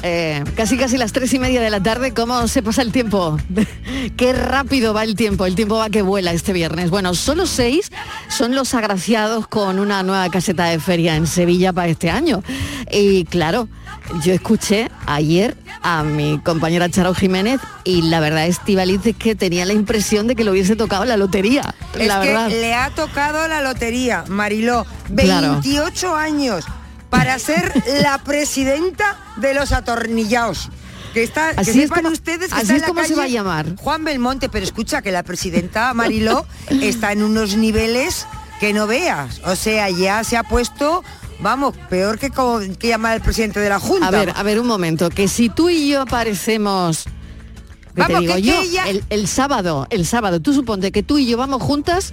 [SPEAKER 1] Eh, casi casi las tres y media de la tarde, cómo se pasa el tiempo. <laughs> Qué rápido va el tiempo, el tiempo va que vuela este viernes. Bueno, solo seis son los agraciados con una nueva caseta de feria en Sevilla para este año. Y claro, yo escuché ayer a mi compañera Charo Jiménez y la verdad, Estivaliz, es que tenía la impresión de que le hubiese tocado la lotería.
[SPEAKER 15] Es
[SPEAKER 1] la
[SPEAKER 15] que
[SPEAKER 1] verdad.
[SPEAKER 15] le ha tocado la lotería, Mariló.
[SPEAKER 1] Claro.
[SPEAKER 15] 28 años para ser la presidenta de los atornillados. Que, está, que
[SPEAKER 1] Así es
[SPEAKER 15] sepan
[SPEAKER 1] como-
[SPEAKER 15] ustedes que
[SPEAKER 1] así
[SPEAKER 15] está en
[SPEAKER 1] es
[SPEAKER 15] la
[SPEAKER 1] como se va a llamar.
[SPEAKER 15] Juan Belmonte, pero escucha que la presidenta Mariló está en unos niveles que no veas. O sea, ya se ha puesto, vamos, peor que, que llamar al presidente de la Junta.
[SPEAKER 1] A ver, a ver un momento, que si tú y yo aparecemos ¿qué te
[SPEAKER 15] Vamos,
[SPEAKER 1] digo
[SPEAKER 15] que-
[SPEAKER 1] yo,
[SPEAKER 15] ella-
[SPEAKER 1] el, el sábado, el sábado, tú suponte que tú y yo vamos juntas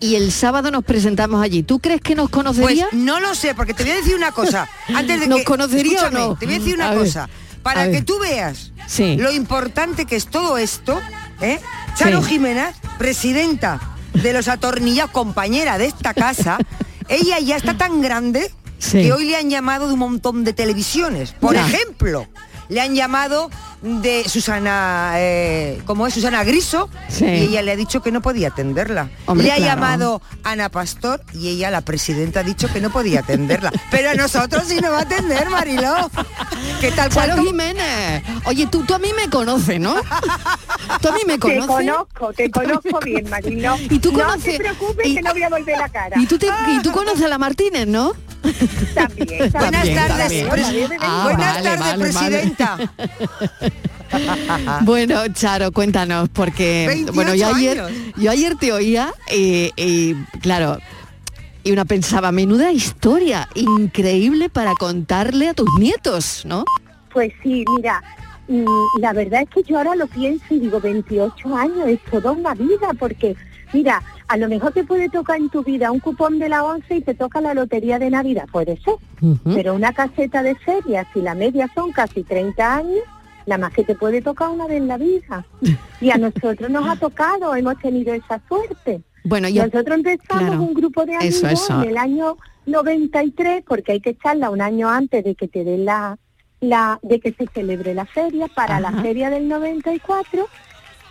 [SPEAKER 1] y el sábado nos presentamos allí. ¿Tú crees que nos conocería?
[SPEAKER 15] Pues no lo sé, porque te voy a decir una cosa. <laughs> Antes de
[SPEAKER 1] ¿Nos
[SPEAKER 15] que,
[SPEAKER 1] conocería o no?
[SPEAKER 15] Te voy a decir una
[SPEAKER 1] A ver,
[SPEAKER 15] cosa. Para que
[SPEAKER 1] ver.
[SPEAKER 15] tú veas
[SPEAKER 1] Sí.
[SPEAKER 15] lo importante que es todo esto, ¿eh? Charo
[SPEAKER 1] Sí.
[SPEAKER 15] Jiménez, presidenta de los atornillados, compañera de esta casa, <laughs> ella ya está tan grande
[SPEAKER 1] Sí.
[SPEAKER 15] que hoy le han llamado de un montón de televisiones. Por ejemplo, le han llamado de Susana, eh, ¿cómo es? Susana Griso,
[SPEAKER 1] Sí.
[SPEAKER 15] y ella le ha dicho que no podía atenderla.
[SPEAKER 1] Hombre,
[SPEAKER 15] le ha
[SPEAKER 1] claro.
[SPEAKER 15] llamado Ana Pastor y ella, la presidenta, ha dicho que no podía atenderla. <laughs> Pero a nosotros sí nos va a atender, Mariló. ¿Qué tal?
[SPEAKER 1] Charo
[SPEAKER 15] cual?
[SPEAKER 1] Jiménez. Oye, tú, tú a mí me conoces, ¿no? Tú a mí me
[SPEAKER 25] Te
[SPEAKER 1] conoces.
[SPEAKER 25] conozco, te <laughs> conozco bien, Marilo.
[SPEAKER 1] Y tú
[SPEAKER 25] no
[SPEAKER 1] conoces-
[SPEAKER 25] te preocupes
[SPEAKER 1] y-
[SPEAKER 25] que no voy a volver la cara.
[SPEAKER 1] Y tú, te- y tú conoces a la Martínez, ¿no? <laughs>
[SPEAKER 25] También.
[SPEAKER 15] Buenas tardes,
[SPEAKER 1] también. Ah,
[SPEAKER 15] Buenas
[SPEAKER 1] vale,
[SPEAKER 15] tardes,
[SPEAKER 1] vale, vale.
[SPEAKER 15] presidenta. <laughs>
[SPEAKER 1] Bueno, Charo, cuéntanos, porque
[SPEAKER 15] 28
[SPEAKER 1] bueno, yo ayer,
[SPEAKER 15] años.
[SPEAKER 1] yo ayer te oía y, y, claro, y una pensaba, menuda historia, increíble para contarle a tus nietos, ¿no?
[SPEAKER 25] Pues sí, mira, la verdad es que yo ahora lo pienso y digo, 28 años es toda una vida, porque, mira, a lo mejor te puede tocar en tu vida un cupón de la 11 y te toca la lotería de Navidad, puede ser, pero una caseta de feria, si la media son casi 30 años, nada más que te puede tocar una vez en la vida. Y a nosotros nos ha tocado, hemos tenido esa suerte.
[SPEAKER 1] Bueno, y a-
[SPEAKER 25] Nosotros empezamos
[SPEAKER 1] claro.
[SPEAKER 25] un grupo de amigos
[SPEAKER 1] Eso, eso.
[SPEAKER 25] en el año 93, porque hay que echarla un año antes de que te den la, la de que se celebre la feria. Para la feria del 94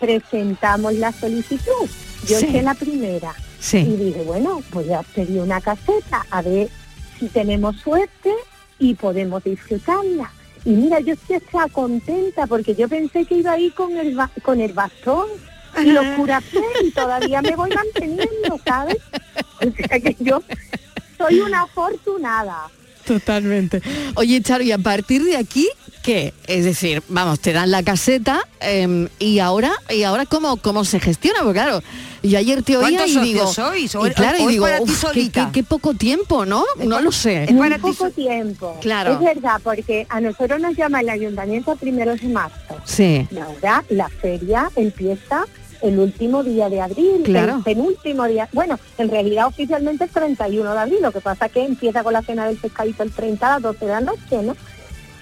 [SPEAKER 25] presentamos la solicitud. Yo
[SPEAKER 1] Sí.
[SPEAKER 25] hice la primera
[SPEAKER 1] Sí.
[SPEAKER 25] y dije, bueno, voy a pedir una caseta a ver si tenemos suerte y podemos disfrutarla. Y mira, yo sí estaba contenta porque yo pensé que iba a ir con el, con el bastón y los curacés y todavía me voy manteniendo, ¿sabes? O sea que yo soy una afortunada.
[SPEAKER 1] Totalmente. Oye, Charo, y a partir de aquí, ¿qué? Es decir, vamos, te dan la caseta em, y ahora, y ahora cómo, cómo se gestiona, porque claro, yo ayer te oía
[SPEAKER 15] ¿Cuántos
[SPEAKER 1] y digo,
[SPEAKER 15] sois? ¿O-
[SPEAKER 1] y claro,
[SPEAKER 15] o
[SPEAKER 1] y
[SPEAKER 15] es
[SPEAKER 1] digo,
[SPEAKER 15] para
[SPEAKER 1] "Uf, qué,
[SPEAKER 15] solita?"
[SPEAKER 1] qué- qué poco tiempo, ¿no? No lo sé.
[SPEAKER 25] Muy poco tiempo.
[SPEAKER 1] Claro.
[SPEAKER 25] Es verdad, porque a nosotros nos llama el ayuntamiento a primeros de marzo.
[SPEAKER 1] Sí.
[SPEAKER 25] Y ahora la feria empieza el último día de abril,
[SPEAKER 1] Claro.
[SPEAKER 25] el penúltimo día. Bueno, en realidad oficialmente es 31 de abril, lo que pasa que empieza con la cena del pescadito el 30 a las 12 de la noche, ¿no?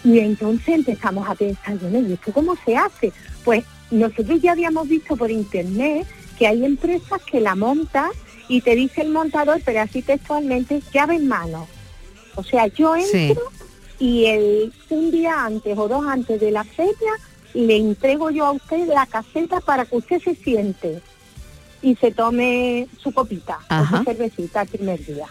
[SPEAKER 25] Y entonces empezamos a pensar, bueno, ¿y esto cómo se hace? Pues nosotros ya habíamos visto por internet que hay empresas que la montan y te dice el montador, pero así textualmente, llave en mano. O sea, yo entro
[SPEAKER 1] Sí.
[SPEAKER 25] y el un día antes o dos antes de la feria le entrego yo a usted la caseta para que usted se siente y se tome su copita o su cervecita el primer día.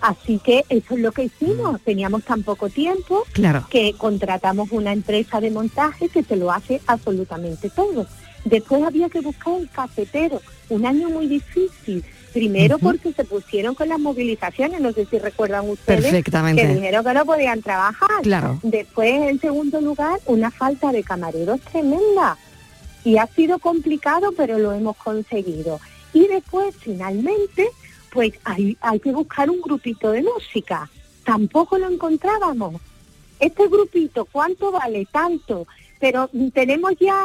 [SPEAKER 25] Así que eso es lo que hicimos. Teníamos tan poco tiempo
[SPEAKER 1] Claro.
[SPEAKER 25] que contratamos una empresa de montaje que te lo hace absolutamente todo. Después había que buscar un cafetero, un año muy difícil. Primero porque se pusieron con las movilizaciones, no sé si recuerdan ustedes,
[SPEAKER 1] Perfectamente.
[SPEAKER 25] que dijeron que no podían trabajar.
[SPEAKER 1] Claro.
[SPEAKER 25] Después, en segundo lugar, una falta de camareros tremenda. Y ha sido complicado, pero lo hemos conseguido. Y después, finalmente, pues hay, hay que buscar un grupito de música. Tampoco lo encontrábamos. Este grupito, ¿cuánto vale? Tanto. Pero tenemos ya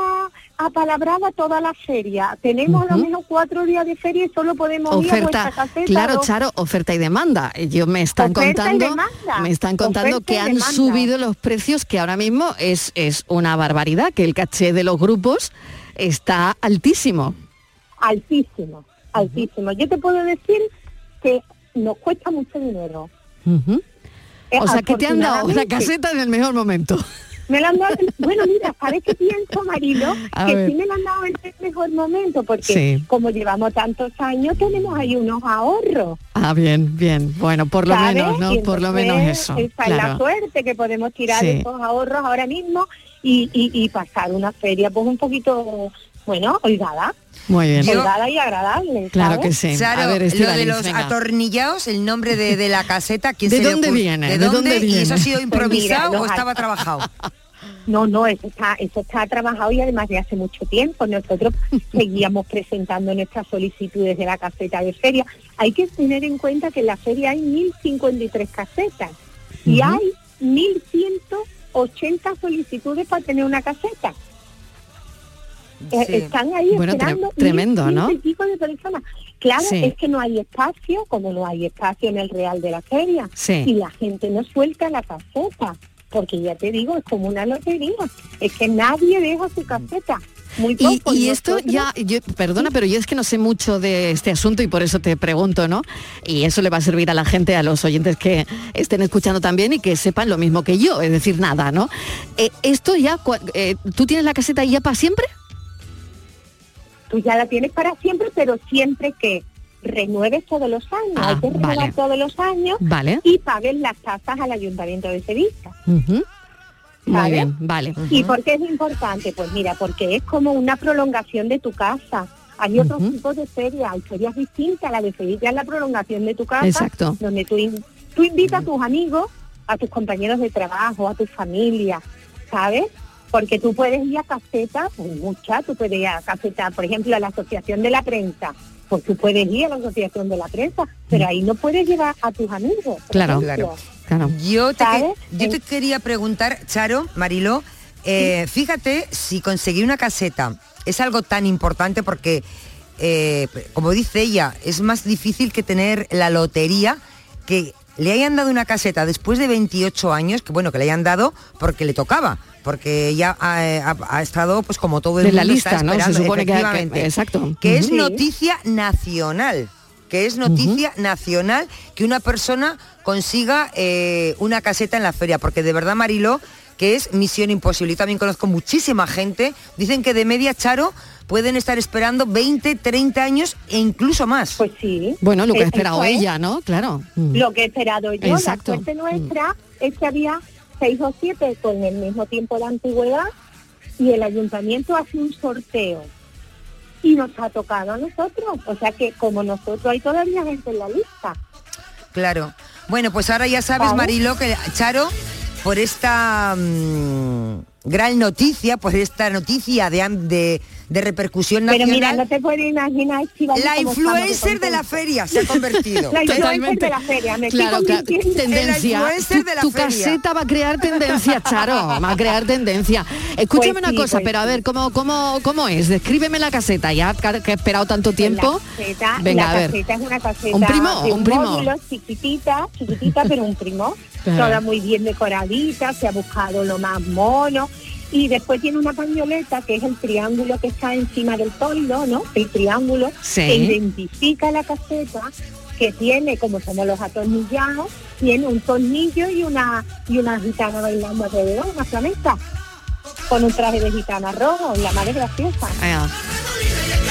[SPEAKER 25] apalabrada toda la feria. Tenemos a lo
[SPEAKER 1] Ujú.
[SPEAKER 25] menos cuatro días de feria y solo podemos ir a
[SPEAKER 1] Oferta,
[SPEAKER 25] caseta.
[SPEAKER 1] claro, Charo, oferta y demanda. Yo me están
[SPEAKER 25] Oferta
[SPEAKER 1] contando, me están contando
[SPEAKER 25] Oferta
[SPEAKER 1] que han
[SPEAKER 25] demanda.
[SPEAKER 1] subido los precios, que ahora mismo es, es una barbaridad, que el caché de los grupos está altísimo.
[SPEAKER 25] altísimo, altísimo. Yo te puedo decir que nos cuesta mucho dinero. Eh,
[SPEAKER 1] O sea, que te han dado una
[SPEAKER 25] afortunadamente,
[SPEAKER 1] caseta en el mejor momento.
[SPEAKER 25] Me la han dado, bueno, mira, ¿sabes qué pienso, Marilo?
[SPEAKER 1] A
[SPEAKER 25] que
[SPEAKER 1] ver.
[SPEAKER 25] sí me la han dado en el mejor momento, porque
[SPEAKER 1] Sí.
[SPEAKER 25] como llevamos tantos años, tenemos ahí unos ahorros.
[SPEAKER 1] Ah, bien, bien. Bueno, por lo
[SPEAKER 25] ¿sabes?
[SPEAKER 1] menos, ¿no? Por lo menos eso.
[SPEAKER 25] Esa es la suerte que podemos tirar
[SPEAKER 1] Sí.
[SPEAKER 25] de esos ahorros ahora mismo y, y, y pasar una feria pues un poquito, bueno, holgada.
[SPEAKER 1] Muy bien.
[SPEAKER 25] Holgada y agradable.
[SPEAKER 1] Claro
[SPEAKER 25] ¿sabes?
[SPEAKER 1] que sí.
[SPEAKER 15] Claro,
[SPEAKER 1] a ver,
[SPEAKER 15] lo de los
[SPEAKER 1] venga.
[SPEAKER 15] atornillados, el nombre de, de la caseta, ¿quién
[SPEAKER 1] ¿De
[SPEAKER 15] se
[SPEAKER 1] dónde viene?
[SPEAKER 15] ¿De
[SPEAKER 1] ¿De
[SPEAKER 15] dónde?
[SPEAKER 1] dónde
[SPEAKER 15] ¿Y eso ha
[SPEAKER 1] viene?
[SPEAKER 15] sido
[SPEAKER 25] Pues mira,
[SPEAKER 15] improvisado
[SPEAKER 25] los
[SPEAKER 15] o estaba trabajado? <laughs>
[SPEAKER 25] No, no, eso está, eso está trabajado y además de hace mucho tiempo. Nosotros <laughs> seguíamos presentando nuestras solicitudes de la caseta de feria. Hay que tener en cuenta que en la feria hay 1.053 casetas y
[SPEAKER 1] Ujú.
[SPEAKER 25] hay 1.180 solicitudes para tener una caseta. Eh,
[SPEAKER 15] Sí.
[SPEAKER 25] Están ahí
[SPEAKER 1] Bueno, tre-
[SPEAKER 25] esperando
[SPEAKER 1] tremendo,
[SPEAKER 25] mil-
[SPEAKER 1] ¿no?
[SPEAKER 25] y pico de personas. Claro,
[SPEAKER 1] Sí.
[SPEAKER 25] es que no hay espacio, como no hay espacio en el Real de la Feria.
[SPEAKER 1] Sí.
[SPEAKER 25] Y la gente no suelta la caseta, porque ya te digo, es como una lotería. Es que nadie deja su caseta. muy
[SPEAKER 1] Y,
[SPEAKER 25] poco.
[SPEAKER 1] y esto ya, yo, perdona, pero yo es que no sé mucho de este asunto y por eso te pregunto, ¿no? Y eso le va a servir a la gente, a los oyentes que estén escuchando también y que sepan lo mismo que yo, es decir, nada, ¿no? Eh, esto ya, eh, ¿tú tienes la caseta ya para siempre?
[SPEAKER 25] Tú ya la tienes para siempre, pero siempre que renueves todos los años.
[SPEAKER 1] Ah,
[SPEAKER 25] Hay que renovar
[SPEAKER 1] vale.
[SPEAKER 25] todos los años
[SPEAKER 1] Vale.
[SPEAKER 25] y pagues las tasas al Ayuntamiento de Sevilla.
[SPEAKER 1] Ujú. Muy bien, vale.
[SPEAKER 25] ¿Y por qué es importante? Pues mira, porque es como una prolongación de tu casa. Hay otros tipos de ferias, hay ferias distintas, la de Sevilla es la prolongación de tu casa,
[SPEAKER 1] Exacto.
[SPEAKER 25] donde tú, in- tú invitas a tus amigos, a tus compañeros de trabajo, a tu familia, ¿sabes? Porque tú puedes ir a casetas, hay muchas, tú puedes ir a casetas, por ejemplo, a la Asociación de la Prensa, pues tú puedes ir a la Asociación de la Prensa, pero ahí no puedes llevar a tus amigos.
[SPEAKER 15] Claro.
[SPEAKER 25] ejemplo.
[SPEAKER 1] Claro.
[SPEAKER 15] Yo te, te quería preguntar, Charo, Mariló, eh, fíjate si conseguir una caseta es algo tan importante porque, eh, como dice ella, es más difícil que tener la lotería que le hayan dado una caseta después de 28 años, que bueno, que le hayan dado porque le tocaba, porque ya ha, ha- ha estado pues como todo el
[SPEAKER 1] De la
[SPEAKER 15] mundo
[SPEAKER 1] lista,
[SPEAKER 15] está
[SPEAKER 1] ¿no? Se
[SPEAKER 15] esperando,
[SPEAKER 1] supone que- que-
[SPEAKER 15] efectivamente,
[SPEAKER 1] exacto.
[SPEAKER 15] que es noticia nacional que es noticia nacional que una persona consiga eh, una caseta en la feria, porque de verdad, Mariló, que es misión imposible. Yo también conozco muchísima gente, dicen que de media, Charo, pueden estar esperando 20, 30 años e incluso más.
[SPEAKER 25] Pues sí.
[SPEAKER 1] Bueno, lo que ha
[SPEAKER 25] Eh,
[SPEAKER 1] esperado
[SPEAKER 25] es.
[SPEAKER 1] ella, ¿no? Claro. Mm.
[SPEAKER 25] lo que he esperado yo.
[SPEAKER 1] Exacto.
[SPEAKER 25] La suerte nuestra es que había seis o siete con el mismo tiempo de antigüedad y el ayuntamiento hace un sorteo y nos ha tocado a nosotros. O sea que como nosotros hay todavía gente en la lista.
[SPEAKER 15] Claro. Bueno, pues ahora ya sabes,
[SPEAKER 25] ¿Vale?
[SPEAKER 15] Mariló, que Charo, por esta mm, gran noticia, por esta noticia de, de, de repercusión
[SPEAKER 25] Pero
[SPEAKER 15] nacional,
[SPEAKER 25] mira, no te puedes imaginar, Estivali,
[SPEAKER 15] la influencer de la feria se ha convertido. <laughs>
[SPEAKER 25] La influencer de la feria, me
[SPEAKER 1] Claro,
[SPEAKER 25] estoy
[SPEAKER 1] claro,
[SPEAKER 25] convirtiendo en la
[SPEAKER 1] tendencia.
[SPEAKER 25] influencer
[SPEAKER 1] Tu,
[SPEAKER 25] de la
[SPEAKER 1] tu
[SPEAKER 25] feria.
[SPEAKER 1] caseta va a crear tendencia, Charo, <laughs> va a crear tendencia. Escúchame
[SPEAKER 25] Pues
[SPEAKER 1] una
[SPEAKER 25] sí,
[SPEAKER 1] cosa,
[SPEAKER 25] pues
[SPEAKER 1] pero a ver, ¿cómo, cómo, ¿cómo es? Descríbeme la caseta, ya que he esperado tanto tiempo.
[SPEAKER 25] La caseta,
[SPEAKER 1] Venga,
[SPEAKER 25] la
[SPEAKER 1] a ver.
[SPEAKER 25] caseta es una caseta
[SPEAKER 1] Un primo,
[SPEAKER 25] de
[SPEAKER 1] un primo.
[SPEAKER 25] módulo, chiquitita, chiquitita, pero un primo. <laughs> Toda muy bien decoradita, se ha buscado lo más mono. Y después tiene una pañoleta que es el triángulo que está encima del toldo, ¿no? El triángulo
[SPEAKER 1] Sí.
[SPEAKER 25] que identifica la caseta que tiene, como somos los atornillados, tiene un tornillo y una y una gitana bailando alrededor, una flamenca, con un traje de gitana rojo, la madre graciosa.
[SPEAKER 1] Ah,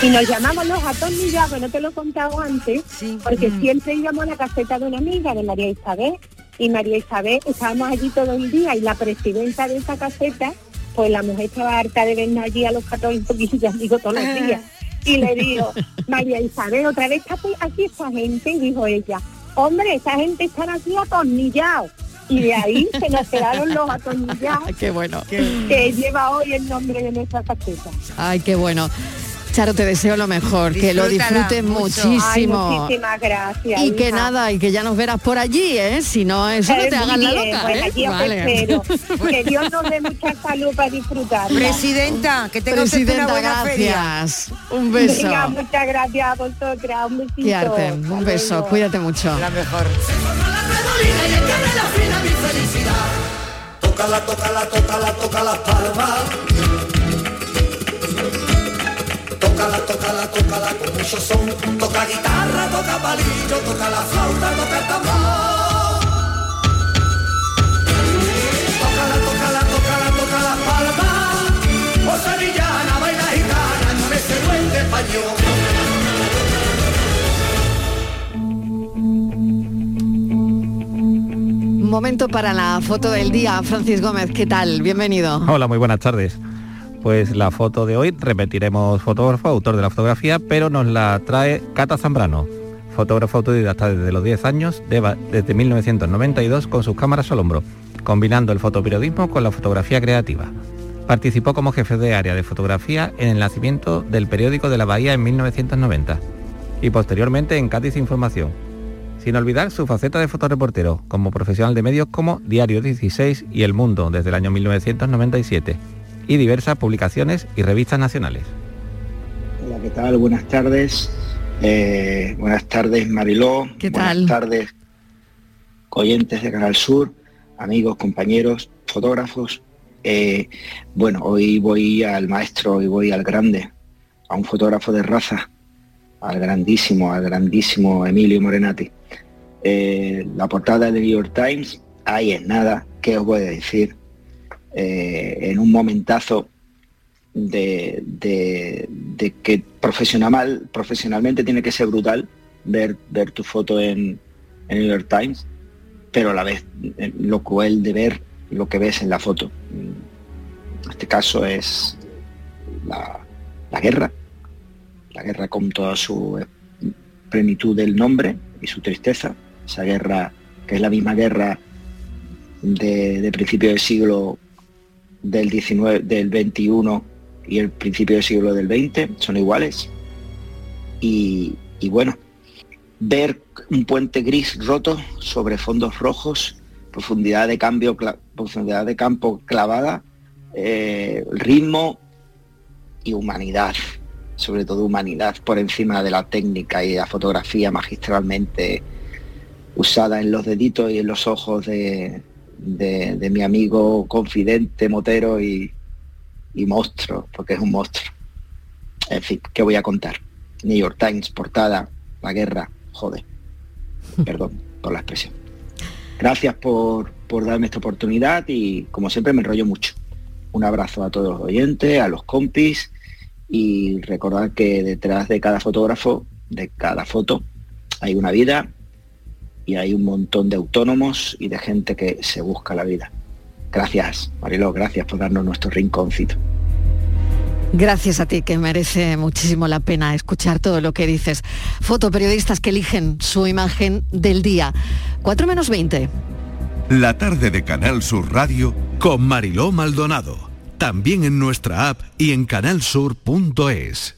[SPEAKER 25] Y nos llamamos los atornillados, no te lo he contado antes, porque siempre íbamos a la caseta de una amiga de María Isabel, y María Isabel estábamos allí todo el día, y la presidenta de esa caseta, pues la mujer estaba harta de vernos allí a los católicos, <laughs> digo todos los días, y le digo, María Isabel, otra vez está aquí- esta gente, y dijo ella, hombre, esta gente está aquí atornillados. Y de ahí se nos quedaron los atornillados <laughs>
[SPEAKER 1] qué bueno.
[SPEAKER 25] que lleva hoy el nombre de nuestra caseta.
[SPEAKER 1] Ay, qué bueno. Charo, te deseo lo mejor, que lo disfrutes
[SPEAKER 25] mucho.
[SPEAKER 1] muchísimo.
[SPEAKER 25] Ay, muchísimas gracias.
[SPEAKER 1] y que
[SPEAKER 25] hija.
[SPEAKER 1] nada, y que ya nos verás por allí, ¿eh? Si no, eso no
[SPEAKER 25] Eh,
[SPEAKER 1] te hagas la loca,
[SPEAKER 25] pues
[SPEAKER 1] ¿eh?
[SPEAKER 25] espero. <laughs> Que Dios nos dé mucha salud para disfrutar.
[SPEAKER 15] Presidenta, que tenga usted una buena feria.
[SPEAKER 1] gracias. Un beso.
[SPEAKER 25] Venga, muchas gracias a vosotras. Un besito.
[SPEAKER 1] Arte. Un
[SPEAKER 25] Hasta
[SPEAKER 1] beso, cuídate mucho.
[SPEAKER 15] La mejor.
[SPEAKER 26] Tócala, tócala, tócala, toca las palmas. Tócala, tócala, tócala con mucho son. Toca guitarra, toca palillo, toca la flauta, toca el tambor. Tócala, tócala, tócala, toca las palmas. Oh sevillana, baila gitana, con ese duende español.
[SPEAKER 1] Momento para la foto del día. Francis Gómez, ¿qué tal? Bienvenido.
[SPEAKER 27] Hola, muy buenas tardes. Pues la foto de hoy. Repetiremos fotógrafo, autor de la fotografía, pero nos la trae Cata Zambrano, fotógrafo autodidacta desde los 10 años, desde 1992 con sus cámaras al hombro, combinando el fotoperiodismo con la fotografía creativa. Participó como jefe de área de fotografía en el nacimiento del periódico de la Bahía en 1990 y posteriormente en Cádiz Información, sin olvidar su faceta de fotoreportero como profesional de medios como Diario 16 y El Mundo desde el año 1997 y diversas publicaciones y revistas nacionales.
[SPEAKER 28] Hola, ¿qué tal? Buenas tardes. Eh, buenas tardes, Mariló.
[SPEAKER 1] ¿Qué
[SPEAKER 28] buenas
[SPEAKER 1] tal?
[SPEAKER 28] tardes, oyentes de Canal Sur, amigos, compañeros, fotógrafos. Eh, bueno, hoy voy al maestro y voy al grande, a un fotógrafo de raza, al grandísimo, al grandísimo Emilio Morenati. Eh, la portada del New York Times, ahí es nada, ¿qué os voy a decir? Eh, en un momentazo de, que profesional, profesionalmente tiene que ser brutal ver, ver tu foto en, en New York Times, pero a la vez eh, lo cruel de ver lo que ves en la foto. En este caso es la, la guerra, la guerra con toda su plenitud del nombre y su tristeza, esa guerra que es la misma guerra de, de principio del siglo del 19, del 21 y el principio del siglo del 20 son iguales. Y, y bueno, ver un puente gris roto sobre fondos rojos, profundidad de cambio, profundidad de campo clavada, eh, ritmo y humanidad, sobre todo humanidad por encima de la técnica y la fotografía magistralmente usada en los deditos y en los ojos de, de- de mi amigo confidente, motero y, y monstruo, porque es un monstruo. En fin, ¿qué voy a contar? New York Times, portada, la guerra, joder. <laughs> Perdón por la expresión. Gracias por, por darme esta oportunidad y como siempre me enrollo mucho. Un abrazo a todos los oyentes, a los compis y recordar que detrás de cada fotógrafo, de cada foto, hay una vida y hay un montón de autónomos y de gente que se busca la vida. Gracias, Mariló, gracias por darnos nuestro rinconcito.
[SPEAKER 1] Gracias a ti, que merece muchísimo la pena escuchar todo lo que dices. Fotoperiodistas que eligen su imagen del día. 4 menos 20.
[SPEAKER 2] La tarde de Canal Sur Radio
[SPEAKER 29] con Mariló Maldonado. También en nuestra app y en canalsur.es.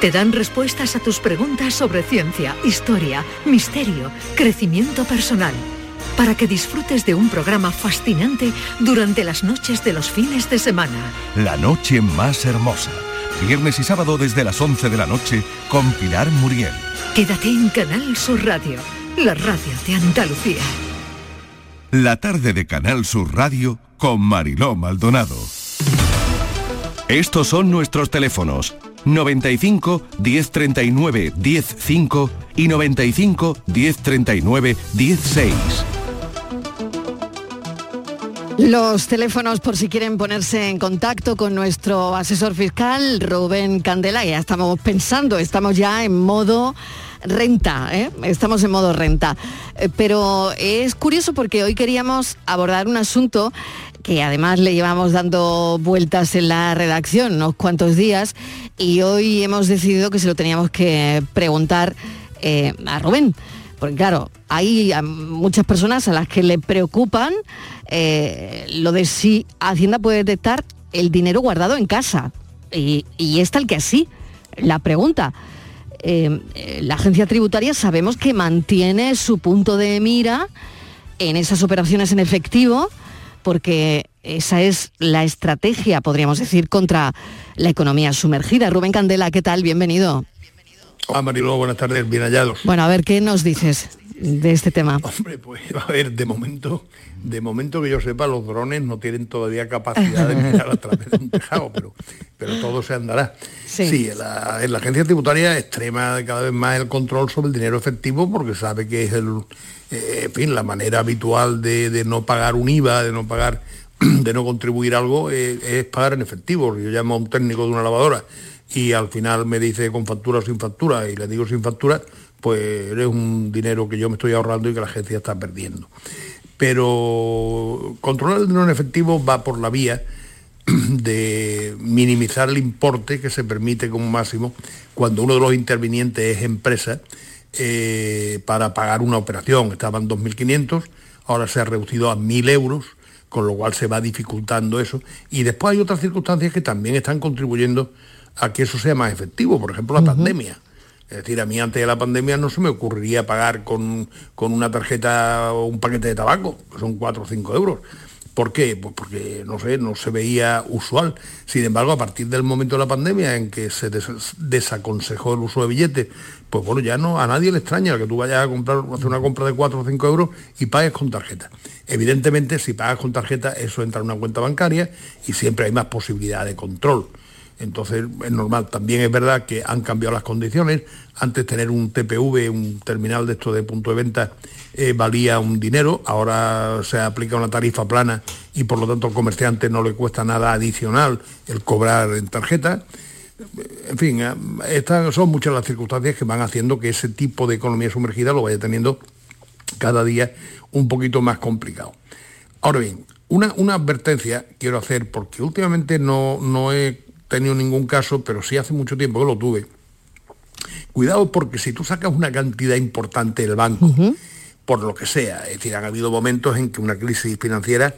[SPEAKER 30] te dan respuestas a tus preguntas sobre ciencia, historia, misterio, crecimiento personal, para que disfrutes de un programa fascinante durante las noches de los fines de semana.
[SPEAKER 2] La noche más hermosa. Viernes y sábado desde las 11 de la noche con Pilar Muriel.
[SPEAKER 30] Quédate en Canal Sur Radio, la radio de Andalucía.
[SPEAKER 2] La tarde de Canal Sur Radio con Mariló Maldonado. Estos son nuestros teléfonos 95 1039 105 y 95 1039 16.
[SPEAKER 1] Los teléfonos por si quieren ponerse en contacto con nuestro asesor fiscal, Rubén Candela, ya estamos pensando, estamos ya en modo renta, ¿eh? estamos en modo renta. Eh, Pero es curioso porque hoy queríamos abordar un asunto que además le llevamos dando vueltas en la redacción unos cuantos días y hoy hemos decidido que se lo teníamos que preguntar eh, a Rubén. Porque claro, hay a muchas personas a las que le preocupan eh, lo de si Hacienda puede detectar el dinero guardado en casa. Y, y es tal que así. La pregunta, eh, eh, la agencia tributaria sabemos que mantiene su punto de mira en esas operaciones en efectivo porque esa es la estrategia, podríamos decir, contra la economía sumergida. Rubén Candela, ¿qué tal? Bienvenido.
[SPEAKER 31] Hola Mariló, buenas tardes, bien hallados.
[SPEAKER 1] Bueno, a ver, ¿qué nos dices de este tema?
[SPEAKER 31] Hombre, pues <laughs> a ver, de momento, de momento que yo sepa, los drones no tienen todavía capacidad de mirar a través de un tejado, pero, pero todo se andará. Sí, en, la, en la agencia tributaria extrema cada vez más el control sobre el dinero efectivo porque sabe que es el, eh, en fin, la manera habitual de, de no pagar un IVA, de no pagar, <clears throat> de no contribuir algo, eh, es pagar en efectivo. Yo llamo a un técnico de una lavadora y al final me dice con factura o sin factura y le digo sin factura, pues es un dinero que yo me estoy ahorrando y que la agencia está perdiendo. Pero controlar el dinero en efectivo va por la vía <clears throat> de minimizar el importe que se permite como máximo cuando uno de los intervinientes es empresa eh, para pagar una operación. Estaban 2.500, ahora se ha reducido a 1.000 euros, con lo cual se va dificultando eso. Y después hay otras circunstancias que también están contribuyendo a que eso sea más efectivo, por ejemplo la pandemia. Es decir, a mí antes de la pandemia no se me ocurriría pagar con, con una tarjeta o un paquete de tabaco, que son 4 o 5 euros. ¿Por qué? Pues porque, no sé, no se veía usual. Sin embargo, a partir del momento de la pandemia en que se des desaconsejó el uso de billetes, pues bueno, ya no, a nadie le extraña que tú vayas a comprar, hacer una compra de 4 o 5 euros y pagues con tarjeta. Evidentemente, si pagas con tarjeta, eso entra en una cuenta bancaria y siempre hay más posibilidad de control. Entonces es normal. También es verdad que han cambiado las condiciones. Antes tener un TPV, un terminal de esto de punto de venta, eh, valía un dinero. Ahora se aplica una tarifa plana y por lo tanto al comerciante no le cuesta nada adicional el cobrar en tarjeta. En fin, eh, estas son muchas las circunstancias que van haciendo que ese tipo de economía sumergida lo vaya teniendo cada día un poquito más complicado. Ahora bien, una, una advertencia quiero hacer porque últimamente no, no he tenido ningún caso, pero sí hace mucho tiempo que lo tuve. Cuidado porque si tú sacas una cantidad importante del banco, por lo que sea, es decir, han habido momentos en que una crisis financiera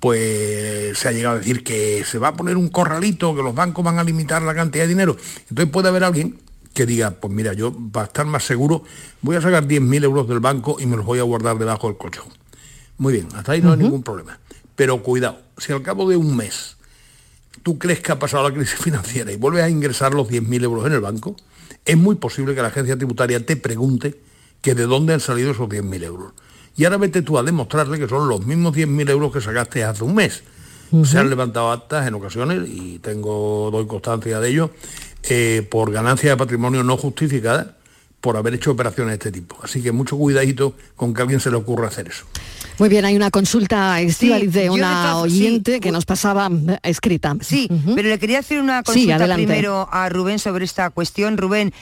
[SPEAKER 31] pues se ha llegado a decir que se va a poner un corralito, que los bancos van a limitar la cantidad de dinero. Entonces puede haber alguien que diga, pues mira, yo para estar más seguro voy a sacar 10.000 euros del banco y me los voy a guardar debajo del colchón. Muy bien, hasta ahí no hay ningún problema. Pero cuidado, si al cabo de un mes tú crees que ha pasado la crisis <laughs> financiera y vuelves a ingresar los 10.000 euros en el banco, es muy posible que la agencia tributaria te pregunte que de dónde han salido esos 10.000 euros. Y ahora vete tú a demostrarle que son los mismos 10.000 euros que sacaste hace un mes. Se han levantado actas en ocasiones, y tengo, doy constancia de ello, eh, por ganancia de patrimonio no justificada por haber hecho operaciones de este tipo. Así que mucho cuidadito con que a alguien se le ocurra hacer eso.
[SPEAKER 1] Muy bien, hay una consulta Estivaliz de una oyente
[SPEAKER 15] sí.
[SPEAKER 1] que nos pasaba eh, escrita.
[SPEAKER 15] Sí, pero le quería hacer una consulta primero a Rubén sobre esta cuestión. Rubén,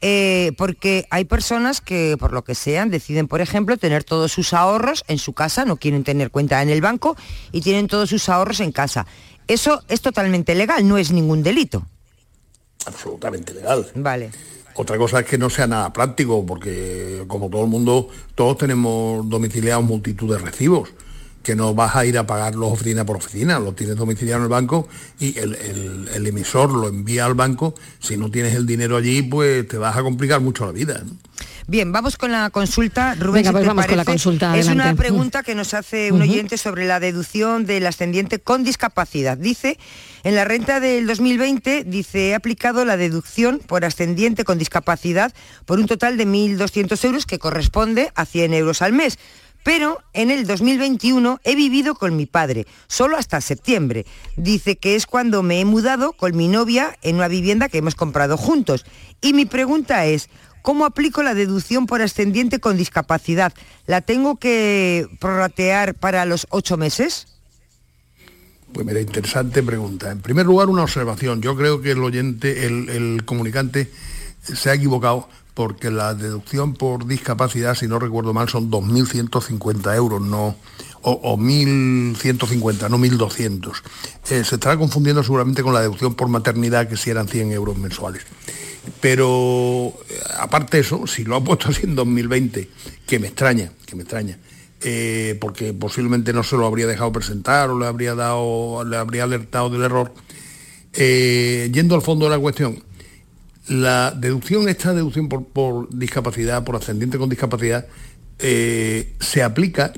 [SPEAKER 15] eh, porque hay personas que, por lo que sean, deciden, por ejemplo, tener todos sus ahorros en su casa, no quieren tener cuenta en el banco y tienen todos sus ahorros en casa. Eso es totalmente legal, no es ningún delito.
[SPEAKER 31] absolutamente legal.
[SPEAKER 15] Vale.
[SPEAKER 31] Otra cosa es que no sea nada práctico, porque como todo el mundo, todos tenemos domiciliados multitud de recibos, que no vas a ir a pagarlos oficina por oficina, los tienes domiciliado en el banco y el, emisor lo envía al banco. Si no tienes el dinero allí, pues te vas a complicar mucho la vida.
[SPEAKER 15] Bien, vamos con la consulta. Rubén,
[SPEAKER 1] Venga,
[SPEAKER 15] si
[SPEAKER 1] pues
[SPEAKER 15] te
[SPEAKER 1] vamos con la
[SPEAKER 15] parece.
[SPEAKER 1] consulta,
[SPEAKER 15] Es una pregunta que nos hace un oyente sobre la deducción del ascendiente con discapacidad. Dice, en la renta del 2020, dice, he aplicado la deducción por ascendiente con discapacidad por un total de 1.200 euros que corresponde a 100 euros al mes. Pero en el 2021 he vivido con mi padre, solo hasta septiembre. Dice que es cuando me he mudado con mi novia en una vivienda que hemos comprado juntos. Y mi pregunta es, ¿cómo aplico la deducción por ascendiente con discapacidad? ¿La tengo que prorratear para los ocho meses?
[SPEAKER 31] Pues mira, interesante pregunta. En primer lugar, una observación. Yo creo que el oyente, el, comunicante, se ha equivocado porque la deducción por discapacidad, si no recuerdo mal, son 2.150 euros, no, o, o 1.150, no 1.200. Eh, se estará confundiendo seguramente con la deducción por maternidad, que si eran 100 euros mensuales. Pero eh, aparte de eso, si lo ha puesto así en 2020, que me extraña, que me extraña, eh, porque posiblemente no se lo habría dejado presentar o le habría dado, le habría alertado del error. Eh, yendo al fondo de la cuestión, la deducción, esta deducción por, por discapacidad, por ascendiente con discapacidad, eh, se aplica,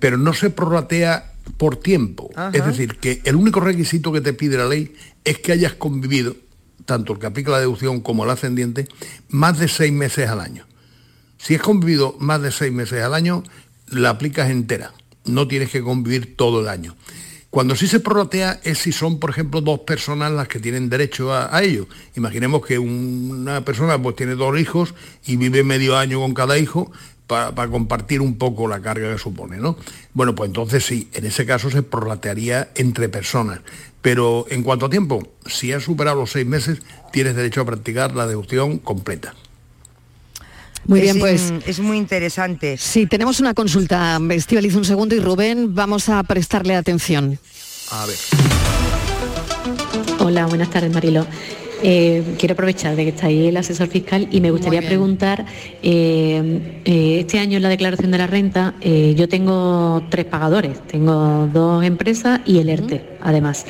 [SPEAKER 31] pero no se prorratea por tiempo.
[SPEAKER 15] Ajá.
[SPEAKER 31] Es decir, que el único requisito que te pide la ley es que hayas convivido, tanto el que aplica la deducción como el ascendiente, más de seis meses al año. Si has convivido más de seis meses al año, la aplicas entera. No tienes que convivir todo el año. Cuando sí se prorratea es si son, por ejemplo, dos personas las que tienen derecho a, a ello. Imaginemos que una persona pues tiene dos hijos y vive medio año con cada hijo para compartir un poco la carga que supone, ¿no? Bueno, pues entonces sí, en ese caso se prorratearía entre personas. Pero en cuanto a tiempo, si has superado los seis meses, tienes derecho a practicar la deducción completa.
[SPEAKER 1] Muy
[SPEAKER 15] Es
[SPEAKER 1] bien, pues.
[SPEAKER 15] Es muy interesante.
[SPEAKER 1] Sí, tenemos una consulta. Estivaliz, un segundo y Rubén, vamos a prestarle atención.
[SPEAKER 31] A ver.
[SPEAKER 32] Hola, buenas tardes, Marilo. Eh, quiero aprovechar de que está ahí el asesor fiscal y me gustaría preguntar, eh, eh, este año en la declaración de la renta yo tengo tres pagadores, tengo dos empresas y el ERTE, además.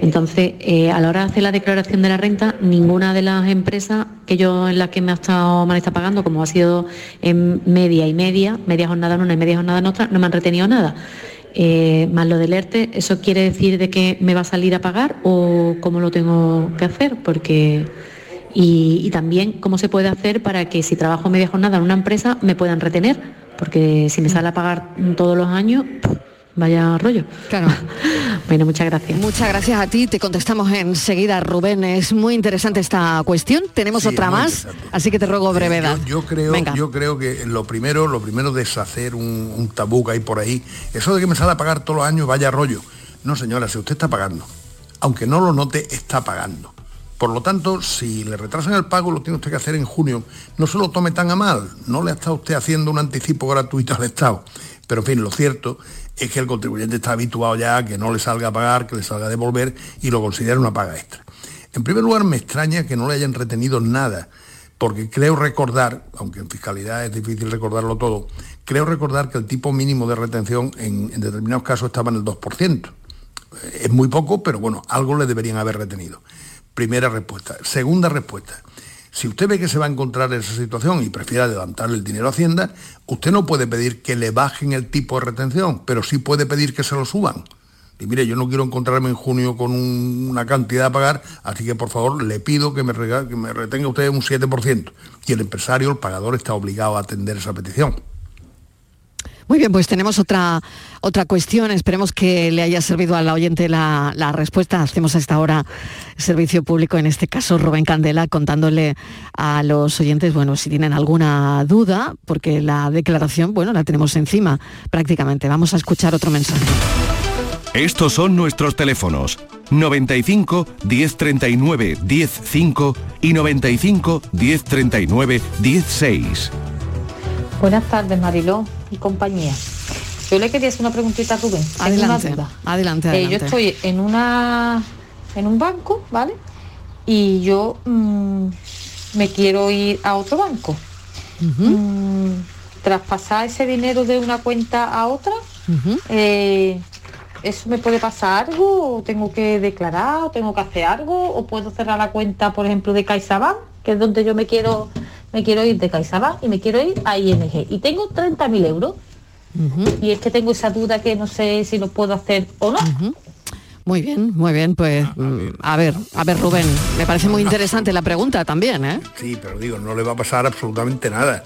[SPEAKER 32] Entonces, eh, a la hora de hacer la declaración de la renta, ninguna de las empresas que yo en las que me ha estado, me estado pagando, como ha sido en media y media, media jornada en una y media jornada en otra, no me han retenido nada. Eh, más lo del ERTE, ¿eso quiere decir de que me va a salir a pagar o cómo lo tengo que hacer? Porque y, y también cómo se puede hacer para que si trabajo media jornada en una empresa me puedan retener, porque si me sale a pagar todos los años, vaya rollo.
[SPEAKER 1] Claro. <laughs>
[SPEAKER 32] bueno, muchas gracias.
[SPEAKER 1] Muchas gracias a ti, te contestamos enseguida, Rubén. Es muy interesante esta cuestión. Tenemos
[SPEAKER 31] Sí,
[SPEAKER 1] otra más, así que te ruego brevedad.
[SPEAKER 31] Yo, yo creo,
[SPEAKER 1] Venga.
[SPEAKER 31] yo creo que lo primero, lo primero es deshacer un, un tabú que hay por ahí. Eso de que me sale a pagar todos los años, vaya rollo. No, señora, si usted está pagando, aunque no lo note, está pagando. Por lo tanto, si le retrasan el pago, lo tiene usted que hacer en junio. No se lo tome tan a mal. No le está usted haciendo un anticipo gratuito al Estado. Pero en fin, lo cierto es que el contribuyente está habituado ya a que no le salga a pagar, que le salga a devolver y lo considera una paga extra. En primer lugar, me extraña que no le hayan retenido nada, porque creo recordar, aunque en fiscalidad es difícil recordarlo todo, creo recordar que el tipo mínimo de retención en, en determinados casos estaba en el 2%. Eh, Es muy poco, pero bueno, algo le deberían haber retenido. Primera respuesta. Segunda respuesta. Si usted ve que se va a encontrar en esa situación y prefiere adelantarle el dinero a Hacienda, usted no puede pedir que le bajen el tipo de retención, pero sí puede pedir que se lo suban. Y mire, yo no quiero encontrarme en junio con un- una cantidad a pagar, así que por favor le pido que me, que me retenga usted un 7%. Y el empresario, el pagador, está obligado a atender esa petición.
[SPEAKER 1] Muy bien, pues tenemos otra, otra cuestión. Esperemos que le haya servido al oyente la, la respuesta. Hacemos a esta hora servicio público, en este caso Rubén Candela, contándole a los oyentes, bueno, si tienen alguna duda, porque la declaración, bueno, la tenemos encima prácticamente. Vamos a escuchar otro mensaje.
[SPEAKER 2] Estos son nuestros teléfonos 95 1039 105 y 95 1039 16.
[SPEAKER 33] Buenas tardes, Mariló y compañía. Yo le quería hacer una preguntita a Rubén.
[SPEAKER 1] Adelante,
[SPEAKER 33] una duda.
[SPEAKER 1] adelante,
[SPEAKER 33] Eh, yo estoy en una en un banco, ¿vale? Y yo mm, me quiero ir a otro banco. Mm, traspasar ese dinero de una cuenta a otra, eh, ¿eso me puede pasar algo? ¿O tengo que declarar? ¿O tengo que hacer algo? ¿O puedo cerrar la cuenta, por ejemplo, de CaixaBank, que es donde yo me quiero me quiero ir de CaixaBank y me quiero ir a ING? Y tengo 30.000 euros. Y es que tengo esa duda que no sé si lo puedo hacer o no.
[SPEAKER 1] Muy bien, muy bien, pues mm, a ver, a ver Rubén, me parece muy interesante la pregunta también, ¿eh?
[SPEAKER 31] Sí, pero digo, no le va a pasar absolutamente nada.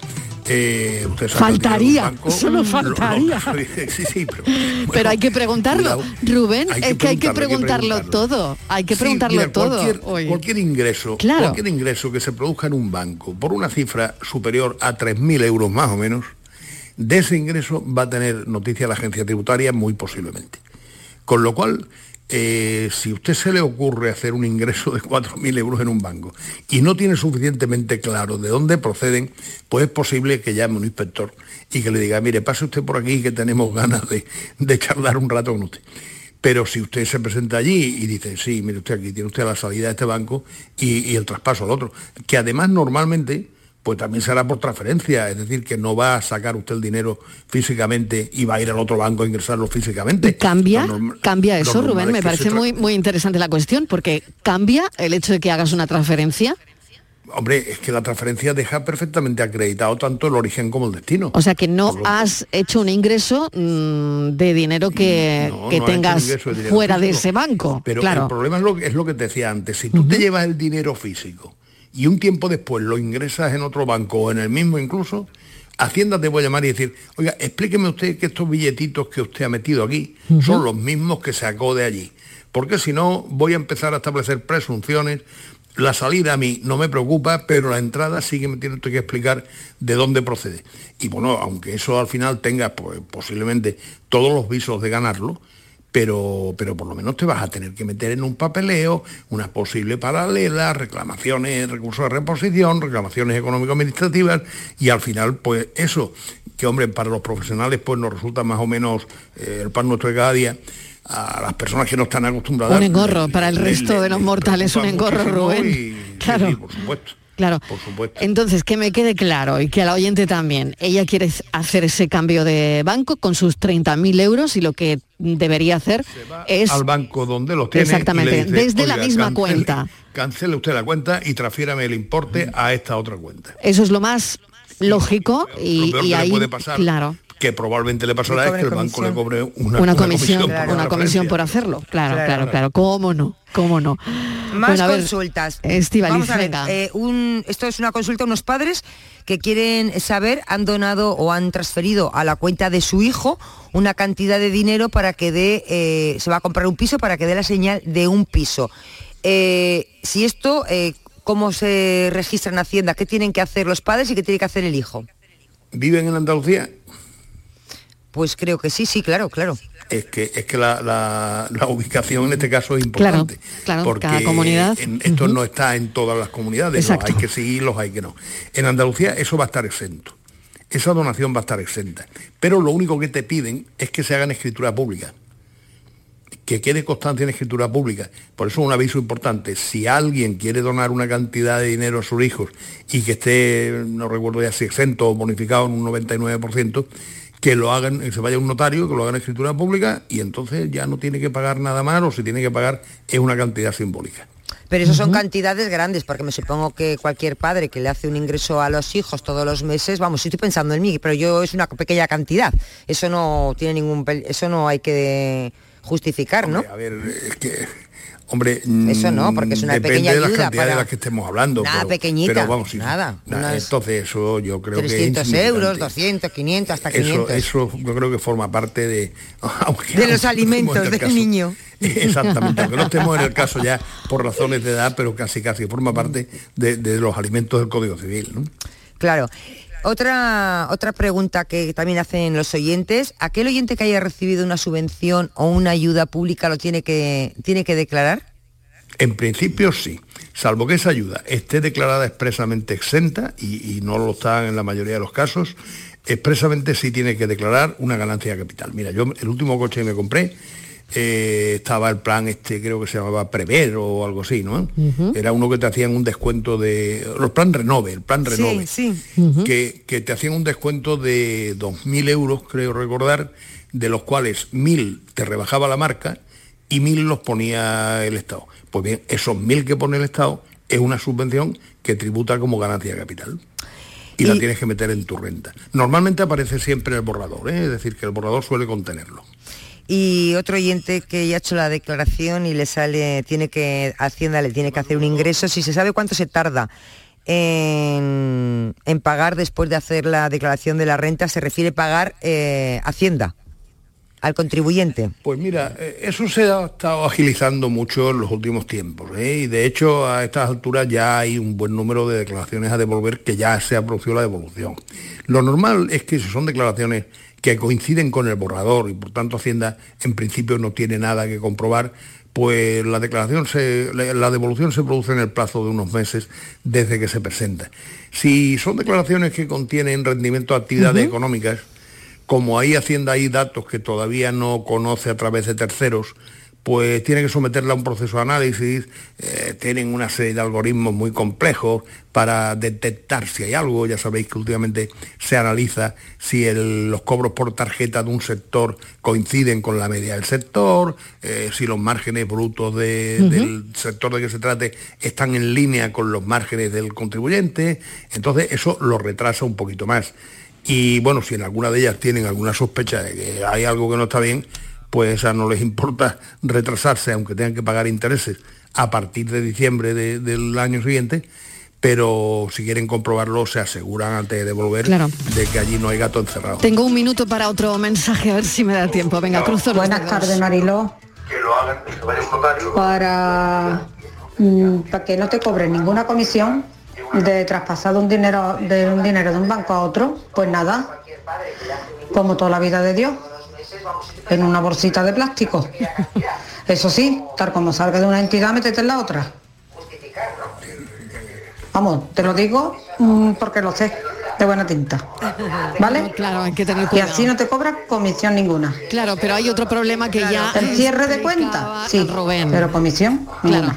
[SPEAKER 31] Eh, usted
[SPEAKER 1] Faltaría,
[SPEAKER 31] banco,
[SPEAKER 1] solo
[SPEAKER 31] lo- lo-
[SPEAKER 1] faltaría. <laughs>
[SPEAKER 31] sí, sí, pero, <laughs>
[SPEAKER 1] Pero hay que preguntarlo.
[SPEAKER 31] cuidado.
[SPEAKER 1] Rubén,
[SPEAKER 31] Hay que
[SPEAKER 1] es que hay que
[SPEAKER 31] preguntarlo, hay
[SPEAKER 1] preguntarlo
[SPEAKER 31] que preguntarlo.
[SPEAKER 1] todo. Hay que
[SPEAKER 31] Sí,
[SPEAKER 1] preguntarlo
[SPEAKER 31] mira,
[SPEAKER 1] todo.
[SPEAKER 31] Cualquier, ingreso,
[SPEAKER 1] Claro.
[SPEAKER 31] cualquier ingreso que se produzca en un banco por una cifra superior a 3.000 euros más o menos, de ese ingreso va a tener noticia la agencia tributaria muy posiblemente. Con lo cual, eh, si usted se le ocurre hacer un ingreso de 4.000 euros en un banco y no tiene suficientemente claro de dónde proceden, pues es posible que llame un inspector y que le diga, mire, pase usted por aquí que tenemos ganas de, charlar un rato con usted. Pero si usted se presenta allí y dice, sí, mire usted aquí, tiene usted la salida de este banco y el traspaso al otro, que además normalmente pues también será por transferencia, es decir, que no va a sacar usted el dinero físicamente y va a ir al otro banco a ingresarlo físicamente.
[SPEAKER 1] ¿Cambia? ¿Cambia eso, Rubén? Me parece muy, muy interesante la cuestión, porque cambia el hecho de que hagas una transferencia.
[SPEAKER 31] hombre, es que la transferencia deja perfectamente acreditado tanto el origen como el destino.
[SPEAKER 1] O sea que no has hecho un ingreso mm, de dinero que,
[SPEAKER 31] No,
[SPEAKER 1] que
[SPEAKER 31] no
[SPEAKER 1] tengas
[SPEAKER 31] ingreso de dinero
[SPEAKER 1] fuera de ese banco.
[SPEAKER 31] Pero
[SPEAKER 1] claro.
[SPEAKER 31] el problema es lo, es lo que te decía antes. Si tú te llevas el dinero físico y un tiempo después lo ingresas en otro banco o en el mismo incluso, Hacienda te puede llamar y decir, oiga, explíqueme usted que estos billetitos que usted ha metido aquí son los mismos que sacó de allí. Porque si no, voy a empezar a establecer presunciones. La salida a mí no me preocupa, pero la entrada sí que me tiene que explicar de dónde procede. Y bueno, aunque eso al final tenga pues, posiblemente todos los visos de ganarlo, pero, pero por lo menos te vas a tener que meter en un papeleo, una posible paralela, reclamaciones, recursos de reposición, reclamaciones económico-administrativas y al final pues eso, que hombre, para los profesionales pues nos resulta más o menos eh, el pan nuestro de cada día, a las personas que no están acostumbradas.
[SPEAKER 1] Un engorro para el resto de los
[SPEAKER 31] le
[SPEAKER 1] mortales, un engorro, Rubén.
[SPEAKER 31] y-
[SPEAKER 1] claro.
[SPEAKER 31] sí, por supuesto.
[SPEAKER 1] Claro.
[SPEAKER 31] Por supuesto.
[SPEAKER 1] Entonces, que me quede claro y que a la oyente también, ella quiere hacer ese cambio de banco con sus 30.000 euros y lo que debería hacer es...
[SPEAKER 31] al banco donde los tiene. y le
[SPEAKER 1] Exactamente,
[SPEAKER 31] dice,
[SPEAKER 1] desde la
[SPEAKER 31] "Oiga,
[SPEAKER 1] misma
[SPEAKER 31] cancele-
[SPEAKER 1] cuenta.
[SPEAKER 31] Cancele usted la cuenta y transfiérame el importe a esta otra cuenta.
[SPEAKER 1] Eso es lo más lógico y,
[SPEAKER 31] Lo peor
[SPEAKER 1] y
[SPEAKER 31] que le
[SPEAKER 1] ahí,
[SPEAKER 31] puede pasar,
[SPEAKER 1] claro,
[SPEAKER 31] que probablemente le pasará es que el banco le cobre una,
[SPEAKER 1] una, comisión,
[SPEAKER 31] por
[SPEAKER 1] una comisión por hacerlo. Claro,
[SPEAKER 15] Claro.
[SPEAKER 1] claro, claro. ¿Cómo no? ¿Cómo no?
[SPEAKER 15] Más
[SPEAKER 1] Bueno, a ver,
[SPEAKER 15] consultas.
[SPEAKER 1] Estíbaliz,
[SPEAKER 15] Vamos a ver,
[SPEAKER 1] venga.
[SPEAKER 15] eh, un- esto es una consulta unos padres que quieren saber, han donado o han transferido a la cuenta de su hijo una cantidad de dinero para que dé, eh, se va a comprar un piso para que dé la señal de un piso. Eh, si esto, eh, ¿cómo se registra en Hacienda? ¿Qué tienen que hacer los padres y qué tiene que hacer el hijo?
[SPEAKER 31] ¿Viven en Andalucía?
[SPEAKER 15] Pues creo que sí, sí, claro, claro.
[SPEAKER 31] Es que, es que la, la- la ubicación en este caso es importante.
[SPEAKER 1] claro,
[SPEAKER 31] porque
[SPEAKER 1] cada comunidad.
[SPEAKER 31] en- esto no está en todas las comunidades, los
[SPEAKER 1] Exacto.
[SPEAKER 31] hay que sí, los hay que no. En Andalucía eso va a estar exento. Esa donación va a estar exenta. Pero lo único que te piden es que se haga en escritura pública. Que quede constancia en escritura pública. Por eso un aviso importante. Si alguien quiere donar una cantidad de dinero a sus hijos y que esté, no recuerdo ya si exento o bonificado en un 99%, que lo hagan, que se vaya un notario, que lo hagan en escritura pública y entonces ya no tiene que pagar nada más o si tiene que pagar es una cantidad simbólica.
[SPEAKER 15] Pero eso son cantidades grandes, porque me supongo que cualquier padre que le hace un ingreso a los hijos todos los meses, vamos, estoy pensando en mí, pero yo es una pequeña cantidad. Eso no tiene ningún, eso no hay que justificar, ¿no?
[SPEAKER 31] A ver, es que, hombre,
[SPEAKER 15] Eso no, porque es una
[SPEAKER 31] depende
[SPEAKER 15] pequeña
[SPEAKER 31] de las
[SPEAKER 15] ayuda
[SPEAKER 31] cantidades de
[SPEAKER 15] para-
[SPEAKER 31] las que estemos hablando.
[SPEAKER 15] Nada
[SPEAKER 31] pero-
[SPEAKER 15] pequeñita,
[SPEAKER 31] pero vamos, sí,
[SPEAKER 15] nada,
[SPEAKER 31] Entonces eso yo creo que es
[SPEAKER 15] 300
[SPEAKER 31] insignificante.
[SPEAKER 15] euros, 200, 500, hasta
[SPEAKER 31] Eso,
[SPEAKER 15] 500.
[SPEAKER 31] eso yo creo que forma parte de... <laughs> aunque
[SPEAKER 15] de los <laughs> alimentos
[SPEAKER 31] en el
[SPEAKER 15] del
[SPEAKER 31] caso-
[SPEAKER 15] niño.
[SPEAKER 31] Exactamente, aunque no estemos en el caso ya <laughs> por razones de edad, pero casi casi forma parte de, de los alimentos del Código Civil. ¿no?
[SPEAKER 15] Claro. Otra, otra pregunta que también hacen los oyentes, ¿aquel oyente que haya recibido una subvención o una ayuda pública lo tiene que, tiene que declarar?
[SPEAKER 31] En principio sí, salvo que esa ayuda esté declarada expresamente exenta, y, y no lo está en la mayoría de los casos, expresamente sí tiene que declarar una ganancia de capital. Mira, yo el último coche que me compré eh, estaba el plan este, creo que se llamaba Prever o algo así, ¿no? Era uno que te hacían un descuento de... Los plan Renove, el plan Renove.
[SPEAKER 15] Sí,
[SPEAKER 31] que, que te hacían un descuento de 2.000 euros, creo recordar, de los cuales 1.000 te rebajaba la marca y 1.000 los ponía el Estado. Pues bien, esos 1.000 que pone el Estado es una subvención que tributa como ganancia capital. Y, la tienes que meter en tu renta. Normalmente aparece siempre en el borrador, ¿eh? es decir, que el borrador suele contenerlo.
[SPEAKER 15] Y otro oyente que ya ha hecho la declaración y le sale, tiene que, Hacienda le tiene que hacer un ingreso, si se sabe cuánto se tarda en, pagar después de hacer la declaración de la renta, se refiere pagar eh, Hacienda al contribuyente.
[SPEAKER 31] Pues mira, eh, eso se ha estado agilizando mucho en los últimos tiempos ¿eh? y de hecho a estas alturas ya hay un buen número de declaraciones a devolver que ya se ha producido la devolución. Lo normal es que si son declaraciones que coinciden con el borrador y por tanto Hacienda en principio no tiene nada que comprobar, pues la declaración se, la devolución se produce en el plazo de unos meses desde que se presenta. Si son declaraciones que contienen rendimiento de actividades económicas, como ahí Hacienda hay datos que todavía no conoce a través de terceros, pues tiene que someterla a un proceso de análisis, eh, tienen una serie de algoritmos muy complejos para detectar si hay algo, ya sabéis que últimamente se analiza si los cobros por tarjeta de un sector coinciden con la media del sector, eh, si los márgenes brutos del sector de que se trate están en línea con los márgenes del contribuyente, entonces eso lo retrasa un poquito más. Y bueno, si en alguna de ellas tienen alguna sospecha de que hay algo que no está bien, pues a no les importa retrasarse, aunque tengan que pagar intereses a partir de diciembre del año siguiente, pero si quieren comprobarlo se aseguran antes de devolver de que allí no hay gato encerrado.
[SPEAKER 1] Tengo un minuto para otro mensaje, a ver si me da tiempo. Venga, cruzo
[SPEAKER 34] Buenas tardes, Mariló. Para, mm, para que no te cobren ninguna comisión de traspasar un dinero de un dinero de un banco a otro, pues nada, como toda la vida de Dios en una bolsita de plástico. Eso sí, tal como salga de una entidad, métete en la otra. Vamos, te lo digo mm, porque lo sé, de buena tinta. ¿Vale?
[SPEAKER 1] Claro, hay que tener
[SPEAKER 34] cuidado. Y así no te cobras comisión ninguna.
[SPEAKER 1] Claro, pero hay otro problema que ya...
[SPEAKER 34] El cierre de cuenta, sí, pero comisión, claro.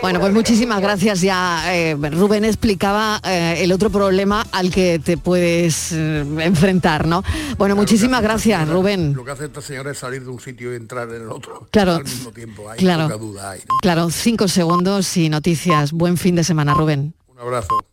[SPEAKER 1] Bueno, pues muchísimas gracias. Ya eh, Rubén explicaba eh, el otro problema al que te puedes eh, enfrentar, ¿no? Bueno, muchísimas gracias, Rubén.
[SPEAKER 31] Lo que hace esta señora es salir de un sitio y entrar en el otro <laughs>
[SPEAKER 1] claro,
[SPEAKER 31] al mismo tiempo.
[SPEAKER 1] claro, Claro, cinco segundos y noticias. Buen fin de semana, Rubén.
[SPEAKER 31] Un abrazo.